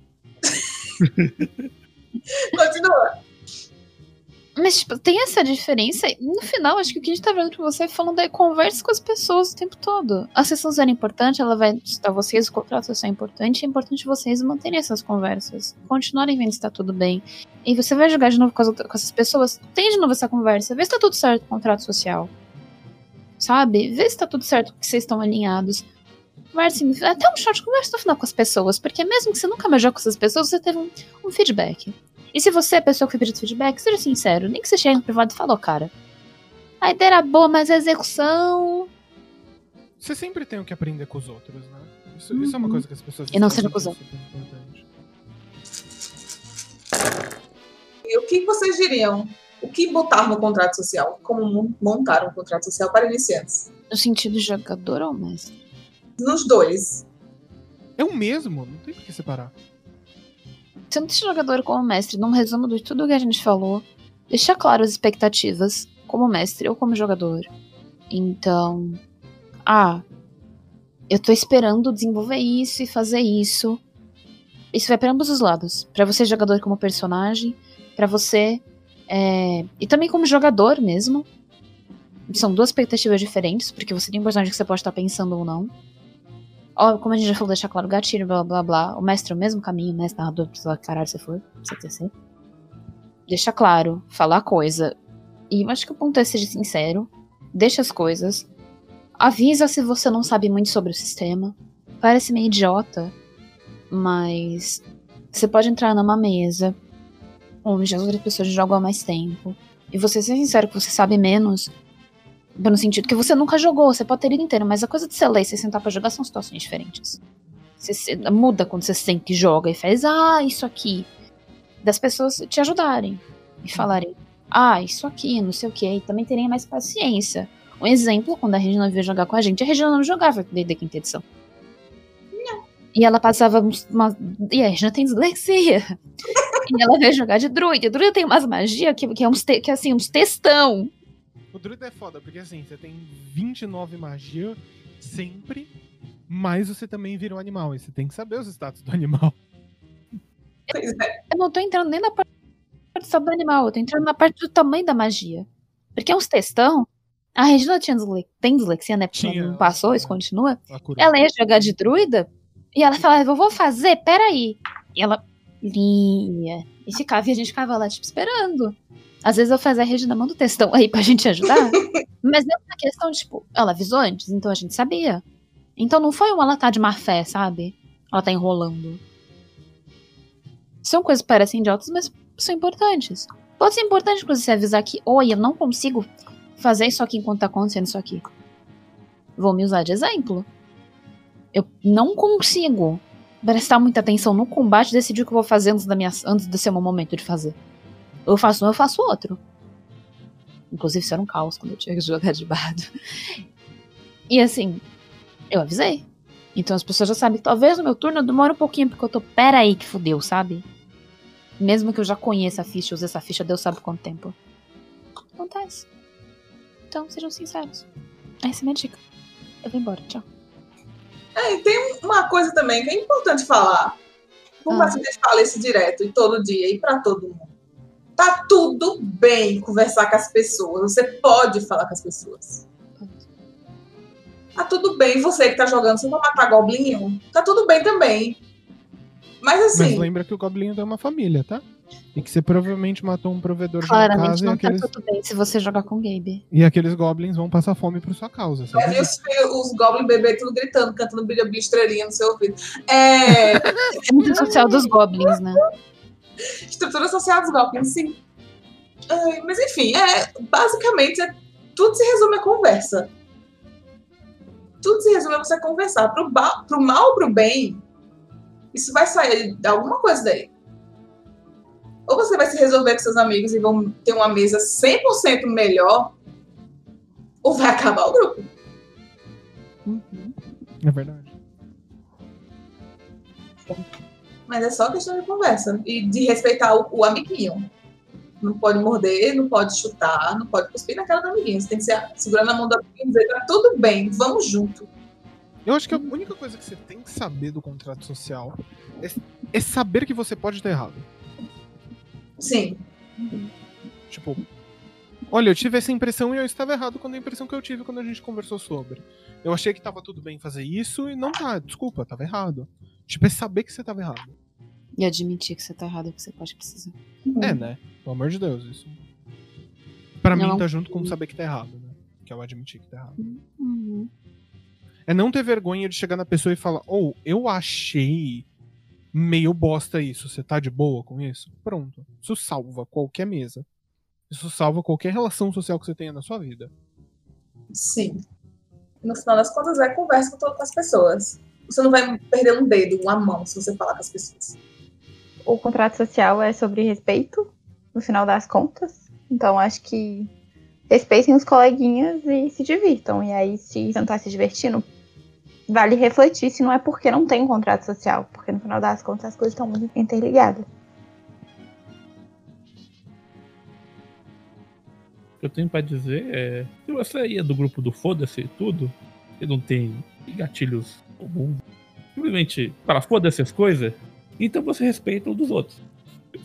E: Continua.
A: Mas, tipo, tem essa diferença. No final, acho que o que a gente tá vendo pra você é falando é converse com as pessoas o tempo todo. A sessão zero é importante, ela vai citar vocês, o contrato é importante, é importante vocês manterem essas conversas. Continuarem vendo se tá tudo bem. E você vai jogar de novo com, as com essas pessoas, tem de novo essa conversa, vê se tá tudo certo com o contrato social. Sabe? Vê se tá tudo certo, que vocês estão alinhados. Converse, até um short conversa no final com as pessoas, porque mesmo que você nunca mais jogue com essas pessoas, você teve um, um feedback. E se você é a pessoa que foi pedir feedback, seja sincero. Nem que você chegue no privado e falou, cara. A ideia era boa, mas a execução.
B: Você sempre tem o que aprender com os outros, né? Isso, isso é uma
A: Uhum.
B: coisa que as pessoas
A: E não seja cuzão.
B: é importante.
E: E o que vocês diriam? O que botar no contrato social? Como mon- montar um contrato social para iniciantes?
A: No sentido jogador ou mestre?
E: Nos dois.
B: É o mesmo, não tem por que separar.
A: Tanto esse jogador como mestre, num resumo de tudo que a gente falou, deixar claro as expectativas, como mestre ou como jogador. Então. Ah, eu tô esperando desenvolver isso e fazer isso. Isso vai para ambos os lados. Pra você, jogador, como personagem, pra você. é, E também como jogador mesmo. São duas expectativas diferentes, porque você tem um personagem que você pode estar pensando ou não. Ó, como a gente já falou, deixar claro gatilho, blá blá blá. O mestre é o mesmo caminho, mestre narrador, precisa caralho se for, CTC. Deixa claro, falar coisa. E acho que o ponto é seja sincero. Deixa as coisas. Avisa se você não sabe muito sobre o sistema. Parece meio idiota, mas você pode entrar numa mesa onde as outras pessoas jogam há mais tempo. E você ser sincero que você sabe menos. No sentido que você nunca jogou, você pode ter ido inteiro, mas a coisa de você ler e você sentar pra jogar são situações diferentes. Você se- muda quando você sente que joga e faz, ah, isso aqui. Das pessoas te ajudarem e falarem, ah, isso aqui, não sei o que, e também terem mais paciência. Um exemplo, quando a Regina veio jogar com a gente, a Regina não jogava desde a quinta edição. E ela passava uma. E a Regina tem dislexia. e ela veio jogar de druida. Druida tem umas magias que, que é uns te- que é assim, uns textão.
B: O druida é foda, porque assim, você tem 29 magia sempre, mas você também vira um animal. E você tem que saber os status do animal.
E: É.
A: Eu não tô entrando nem na parte do estado do animal, eu tô entrando na parte do tamanho da magia. Porque é uns textão. A Regina tinha disle- tem dislexia, né? Porque não passou, isso continua. Ela ia jogar de druida e ela falava, eu vou fazer, peraí. E ela lia. E ficava, e a gente ficava lá, tipo, esperando. Às vezes eu fazia a Regina, manda o textão aí pra gente ajudar. Mas não uma questão, tipo, ela avisou antes, então a gente sabia. Então não foi uma ela tá de má fé, sabe? Ela tá enrolando. São coisas que parecem idiotas, mas são importantes. Pode ser importante pra você avisar que, oi, eu não consigo fazer isso aqui enquanto tá acontecendo isso aqui. Vou me usar de exemplo. Eu não consigo prestar muita atenção no combate e decidir o que eu vou fazer antes, da minha, antes do seu momento de fazer. Eu faço um, eu faço outro. Inclusive, isso era um caos quando eu tinha que jogar de bardo. E assim, eu avisei. Então as pessoas já sabem que talvez no meu turno eu demore um pouquinho, porque eu tô, pera aí que fudeu, sabe? Mesmo que eu já conheça a ficha, use essa ficha, Deus sabe quanto tempo. Acontece. Então, sejam sinceros. Essa é a minha dica. Eu vou embora, tchau.
E: É, e tem uma coisa também que é importante falar. Mais
A: Ah.
E: que a gente fale isso direto e todo dia e pra todo mundo. Tá tudo bem conversar com as pessoas. Você pode falar com as pessoas. Tá tudo bem você que tá jogando, você vai matar Goblinho. Tá tudo bem também. Mas
B: Mas
E: assim,
B: lembra que o Goblinho tem uma família, tá? E que você provavelmente matou um provedor de uma
A: Claramente
B: casa e
A: não
B: aqueles,
A: tá tudo bem se você jogar com Gabe.
B: e aqueles goblins vão passar fome por sua causa. Sabe?
E: ver os, os Goblin bebê tudo gritando, cantando bilha bilha estrelinha no seu ouvido. É.
A: É muito social dos goblins, né?
E: Estrutura social dos Goblins, sim. Ai, mas enfim, é, basicamente é, tudo se resume a conversa. Tudo se resume a você conversar. Pro, ba- pro mal ou pro bem, isso vai sair de alguma coisa daí. Ou você vai se resolver com seus amigos e vão ter uma mesa 100% melhor, ou vai acabar o grupo.
A: Uhum.
B: É verdade.
E: Mas é só questão de conversa e de respeitar o, o amiguinho. Não pode morder, não pode chutar, não pode cuspir na cara do amiguinho. Você tem que ser segurando a mão do amiguinho e dizer, tá tudo bem, vamos junto.
B: Eu acho que a única coisa que você tem que saber do contrato social é, é saber que você pode estar errado.
E: Sim,
B: Tipo, olha, eu tive essa impressão e eu estava errado quando a impressão que eu tive quando a gente conversou sobre. Eu achei que tava tudo bem fazer isso e não tá, desculpa, tava errado. Tipo, é saber que você tava errado.
A: E admitir que você tá errado e que você pode precisar.
B: É, né? Pelo amor de Deus, isso. Pra
A: Não.
B: mim tá junto com saber que tá errado, né? Que é o admitir que tá errado.
A: Uhum.
B: É não ter vergonha de chegar na pessoa e falar, ou eu achei meio bosta isso, você tá de boa com isso? Pronto. Isso salva qualquer mesa. Isso salva qualquer relação social que você tenha na sua vida.
E: sim. No final das contas, é conversa com as pessoas. Você não vai perder um dedo, uma mão, se você falar com as pessoas.
D: O contrato social é sobre respeito, no final das contas. Então, acho que respeitem os coleguinhas e se divirtam. E aí, se você não tá se divertindo, vale refletir se não é porque não tem um contrato social. Porque no final das contas, as coisas estão muito interligadas.
C: O que eu tenho pra dizer é. Se você ia do grupo do foda-se e tudo, e não tem gatilhos comuns, simplesmente fala foda-se as coisas, então você respeita um dos outros.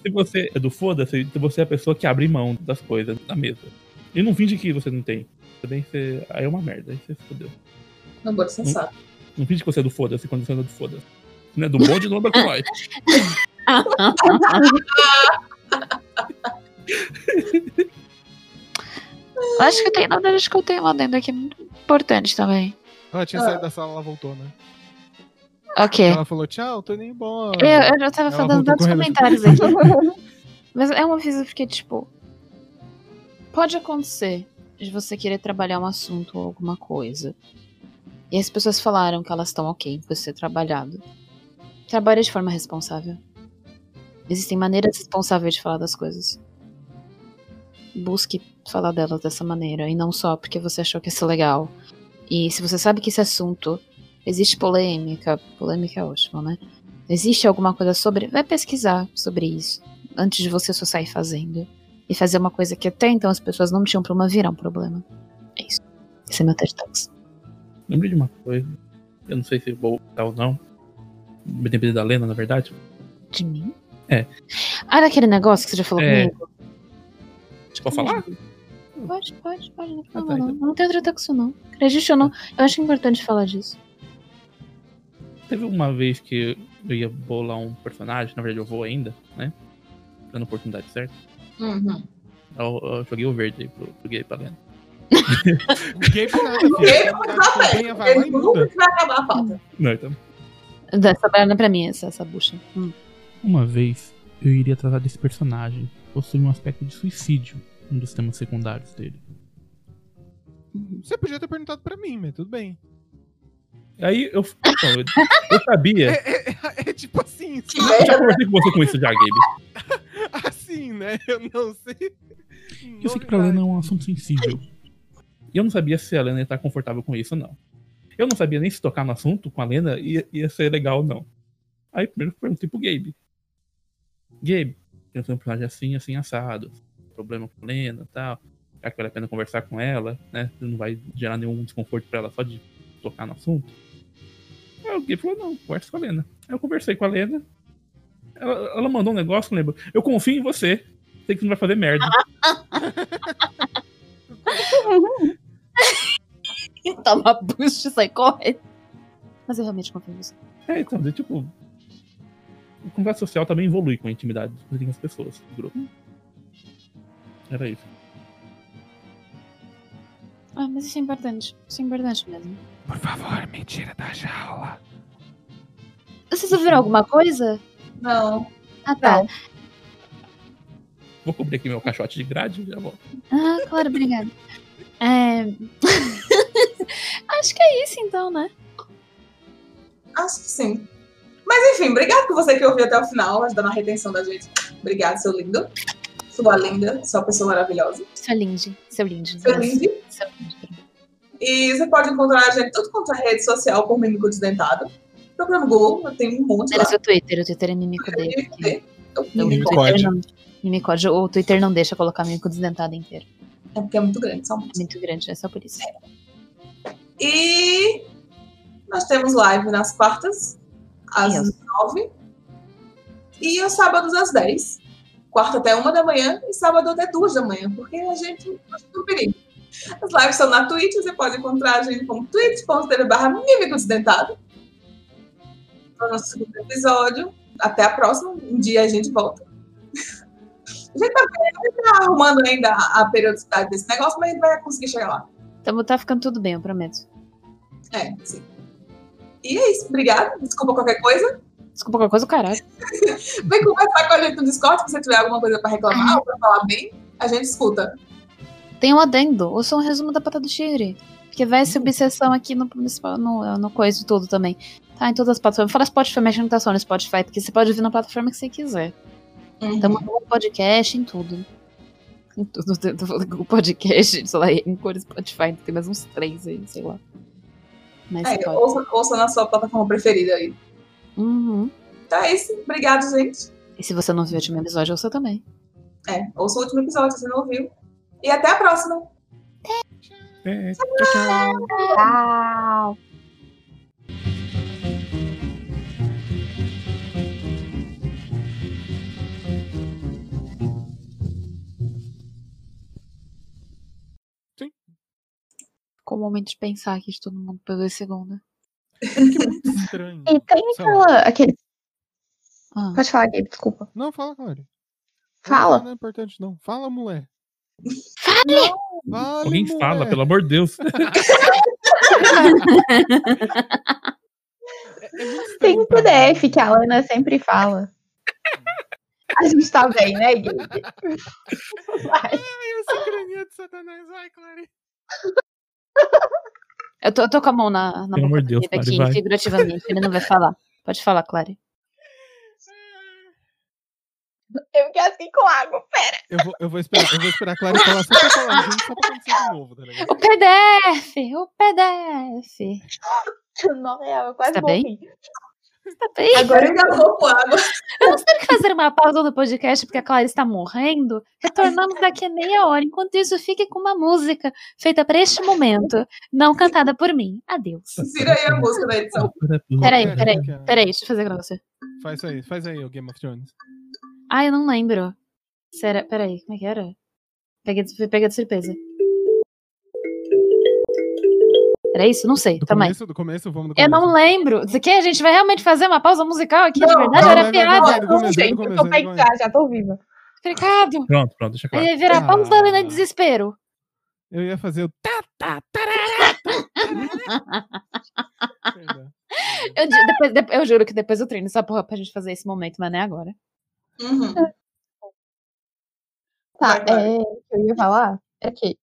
C: Se você é do foda-se, então você é a pessoa que abre mão das coisas na mesa. E não finge que você não tem. Também você. Aí é uma merda, aí você se fodeu.
E: Namoro sensato.
C: Não finge que você é do foda-se quando você não é do foda-se. Se não é do bonde, não com nós.
A: Eu Acho que tem nada, acho que eu tenho uma adendo aqui muito importante também.
B: Ela tinha
E: Ah.
B: saído da sala, ela voltou, né?
A: Ok.
B: Ela falou, tchau, tô indo embora.
A: Eu, eu já tava
B: Ela
A: fazendo
B: correndo.
A: comentários aqui. Mas é uma aviso porque, tipo. Pode acontecer de você querer trabalhar um assunto ou alguma coisa. E as pessoas falaram que elas estão ok em você ter trabalhado. Trabalhe de forma responsável. Existem maneiras responsáveis de falar das coisas. Busque falar delas dessa maneira. E não só porque você achou que ia ser legal. E se você sabe que esse assunto existe polêmica, polêmica é ótimo, né? Existe alguma coisa sobre. Vai pesquisar sobre isso. Antes de você só sair fazendo. E fazer uma coisa que até então as pessoas não tinham problema virar um problema. É isso. Esse é meu TED Talks.
C: Lembrei de uma coisa. Eu não sei se vou dar ou não. Depender da Lena, na verdade.
A: De mim?
C: É.
A: Ah, daquele negócio que você já falou
C: É.
A: comigo?
C: Pode falar?
A: Pode, pode, pode. Não, tem
C: Ah, tá,
A: não.
C: então.
A: não tenho treta com isso, não. Acredite ou não. Eu acho importante falar disso.
C: Teve uma vez que eu ia bolar um personagem, na verdade eu vou ainda, né? Dando oportunidade certa.
E: Uhum.
C: Eu, eu joguei o verde aí pro, pro gay pra Lena.
B: Ninguém foi nada, filho.
E: Ninguém
B: Quer
E: vai
B: mudar de
E: mudar,
B: campanha, vai lá
E: Ele nunca vai acabar a pauta.
C: Não, então.
A: Dá essa banana pra mim, essa, essa bucha. Hum.
C: Uma vez eu iria tratar desse personagem. Possui um aspecto de suicídio, um dos temas secundários dele.
B: Você podia ter perguntado pra mim, mas tudo bem.
C: Aí eu, então, eu, eu sabia.
B: É, é- é tipo assim,
E: Que
C: Eu já conversei com você com isso já, Gabe.
B: assim, né? Eu não sei.
C: Eu sei que pra Lena é um assunto sensível. E eu não sabia se a Lena ia estar confortável com isso ou não. Eu não sabia nem se tocar no assunto com a Lena ia, ia ser legal ou não. Aí primeiro eu perguntei pro Gabe. Gabe, querendo fazer um personagem assim, assim, assado. Problema com a Lena e tal. Será que vale a pena conversar com ela, né? Não vai gerar nenhum desconforto pra ela só de tocar no assunto. Aí o Gui falou, não, conversa com a Lena. Aí eu conversei com a Lena. Ela, ela mandou um negócio, lembra? Eu confio em você. Sei que você não vai fazer merda.
A: Toma boost e sai correndo. Mas eu realmente confio em você.
C: É, então, tipo. O conversa social também evolui com a intimidade com as pessoas do grupo. Era isso.
A: Ah, mas isso é importante. Isso é importante mesmo.
B: Por favor, me tira da jaula.
A: Vocês ouviram alguma coisa?
E: Não.
A: Ah, tá.
D: Não.
C: Vou cobrir aqui meu caixote de grade e já volto.
A: Ah, claro, obrigada. É... Acho que é isso então, né?
E: Acho que sim. Mas enfim, obrigado por você que ouviu até o final, ajudando a retenção da gente. Obrigado, seu lindo. Sua linda, sua pessoa maravilhosa.
A: Seu lindo. Seu lindo.
E: Seu.
A: Seu.
E: E você pode encontrar a gente tudo quanto é rede social por Mímico Desdentado. Procura no Google, tem um monte
A: Era
E: lá.
A: seu Twitter, o Twitter é mimico dele.
E: É
A: O. Twitter não- Mimicode. O Twitter não deixa colocar mimico desdentado inteiro.
E: porque é muito grande, só
A: É muito grande, é só por isso.
E: E nós temos live nas quartas, às nove. E aos sábados às 10. Quarta até uma da manhã e sábado até duas da manhã, porque a gente é um perigo. As lives são na Twitch, você pode encontrar a gente como twitch.tv barra mímico desdentado. No nosso segundo episódio. Até a próxima. Um dia a gente volta. A gente tá, a gente tá arrumando ainda a periodicidade desse negócio, mas a gente vai conseguir chegar lá.
A: Então tá ficando tudo bem, eu prometo.
E: É, sim. E é isso. Obrigada. Desculpa qualquer coisa.
A: Desculpa qualquer coisa, o caralho.
E: Vem conversar com a gente no Discord se você tiver alguma coisa pra reclamar ou pra falar bem. A gente escuta.
A: Tem um adendo. Ouça um resumo da Pata do Chile. Porque vai essa obsessão aqui no, no, no, coisa todo também. Tá em todas as plataformas. Fala Spotify, mas não tá só no Spotify, porque você pode ouvir na plataforma que você quiser.
E: Uhum.
A: Tamo no podcast, em tudo. Em tudo. Tô falando com o podcast, sei lá, em cores Spotify. Tem mais uns três aí, sei lá. Mas
E: É, ouça, ouça na sua plataforma preferida aí.
A: Uhum.
E: Então é isso. Obrigado, gente.
A: E se você não viu o último episódio, ouça também.
E: É, ouça o último episódio se você não ouviu. E até a próxima.
C: É, tchau, tchau.
D: Tchau.
A: Ficou o momento de pensar aqui de todo mundo por dois segundos.
B: Que muito estranho.
D: E tem aquela. Aquele...
A: Ah.
D: Pode falar, Gabe, desculpa.
B: Não, fala, Clary.
D: Fala.
B: Não, não é importante, não. Fala, mulher.
A: Fale!
B: Fala,
C: Alguém
B: mulher.
C: fala, pelo amor de Deus.
B: É estranho
D: Tem um. PDF que a Lana sempre fala. A gente tá bem, né, Gabe? Vai.
B: Ai, essa graninha de satanás. Vai, Clary.
A: Eu tô, eu tô com a mão na, na
C: Pelo amor
A: boca
C: de Deus,
A: dele aqui,
C: vai.
A: figurativamente. Ele não vai falar. Pode falar, Clary.
D: Eu assim com água, pera.
B: Eu vou, eu vou esperar, eu vou esperar a Clary falar só pra falar junto, só pra acontecer de novo, tá ligado?
A: O PDF! O PDF!
D: Não, real, eu quase
A: Tá bem? Tá bem?
E: Agora eu engasgou com água.
A: Vamos ter que fazer uma pausa no podcast porque a Clara está morrendo. Retornamos daqui a meia hora. Enquanto isso, fique com uma música feita para este momento, não cantada por mim. Adeus.
E: Tira aí a música da edição.
A: Peraí,
B: Pera,
A: peraí,
B: pera.
A: peraí, deixa eu fazer pra você.
B: Faz aí, faz aí o Game of Thrones.
A: Ah, eu não lembro. Será? Peraí, como é que era? Peguei de, peguei de surpresa. Era isso? Não sei.
B: Do
A: Calma aí.
B: começo, do começo, vamos do
A: Eu
B: começo.
A: não lembro. Isso aqui a gente vai realmente fazer uma pausa musical aqui? de
E: Não,
A: verdade?
B: não,
A: era
B: vai, vai,
A: piada.
B: vai, começo,
D: Gente, eu tô já, tô viva.
A: Obrigado.
C: Pronto, pronto, deixa claro.
A: Aí virar pausa
B: Ah.
A: dando desespero.
B: Eu ia fazer o tá, tá, tarará, tá.
A: Eu, depois, depois- eu juro que depois eu treino essa porra pra gente fazer esse momento, mas não é agora.
E: Uhum.
D: Tá, é, o que eu ia falar é que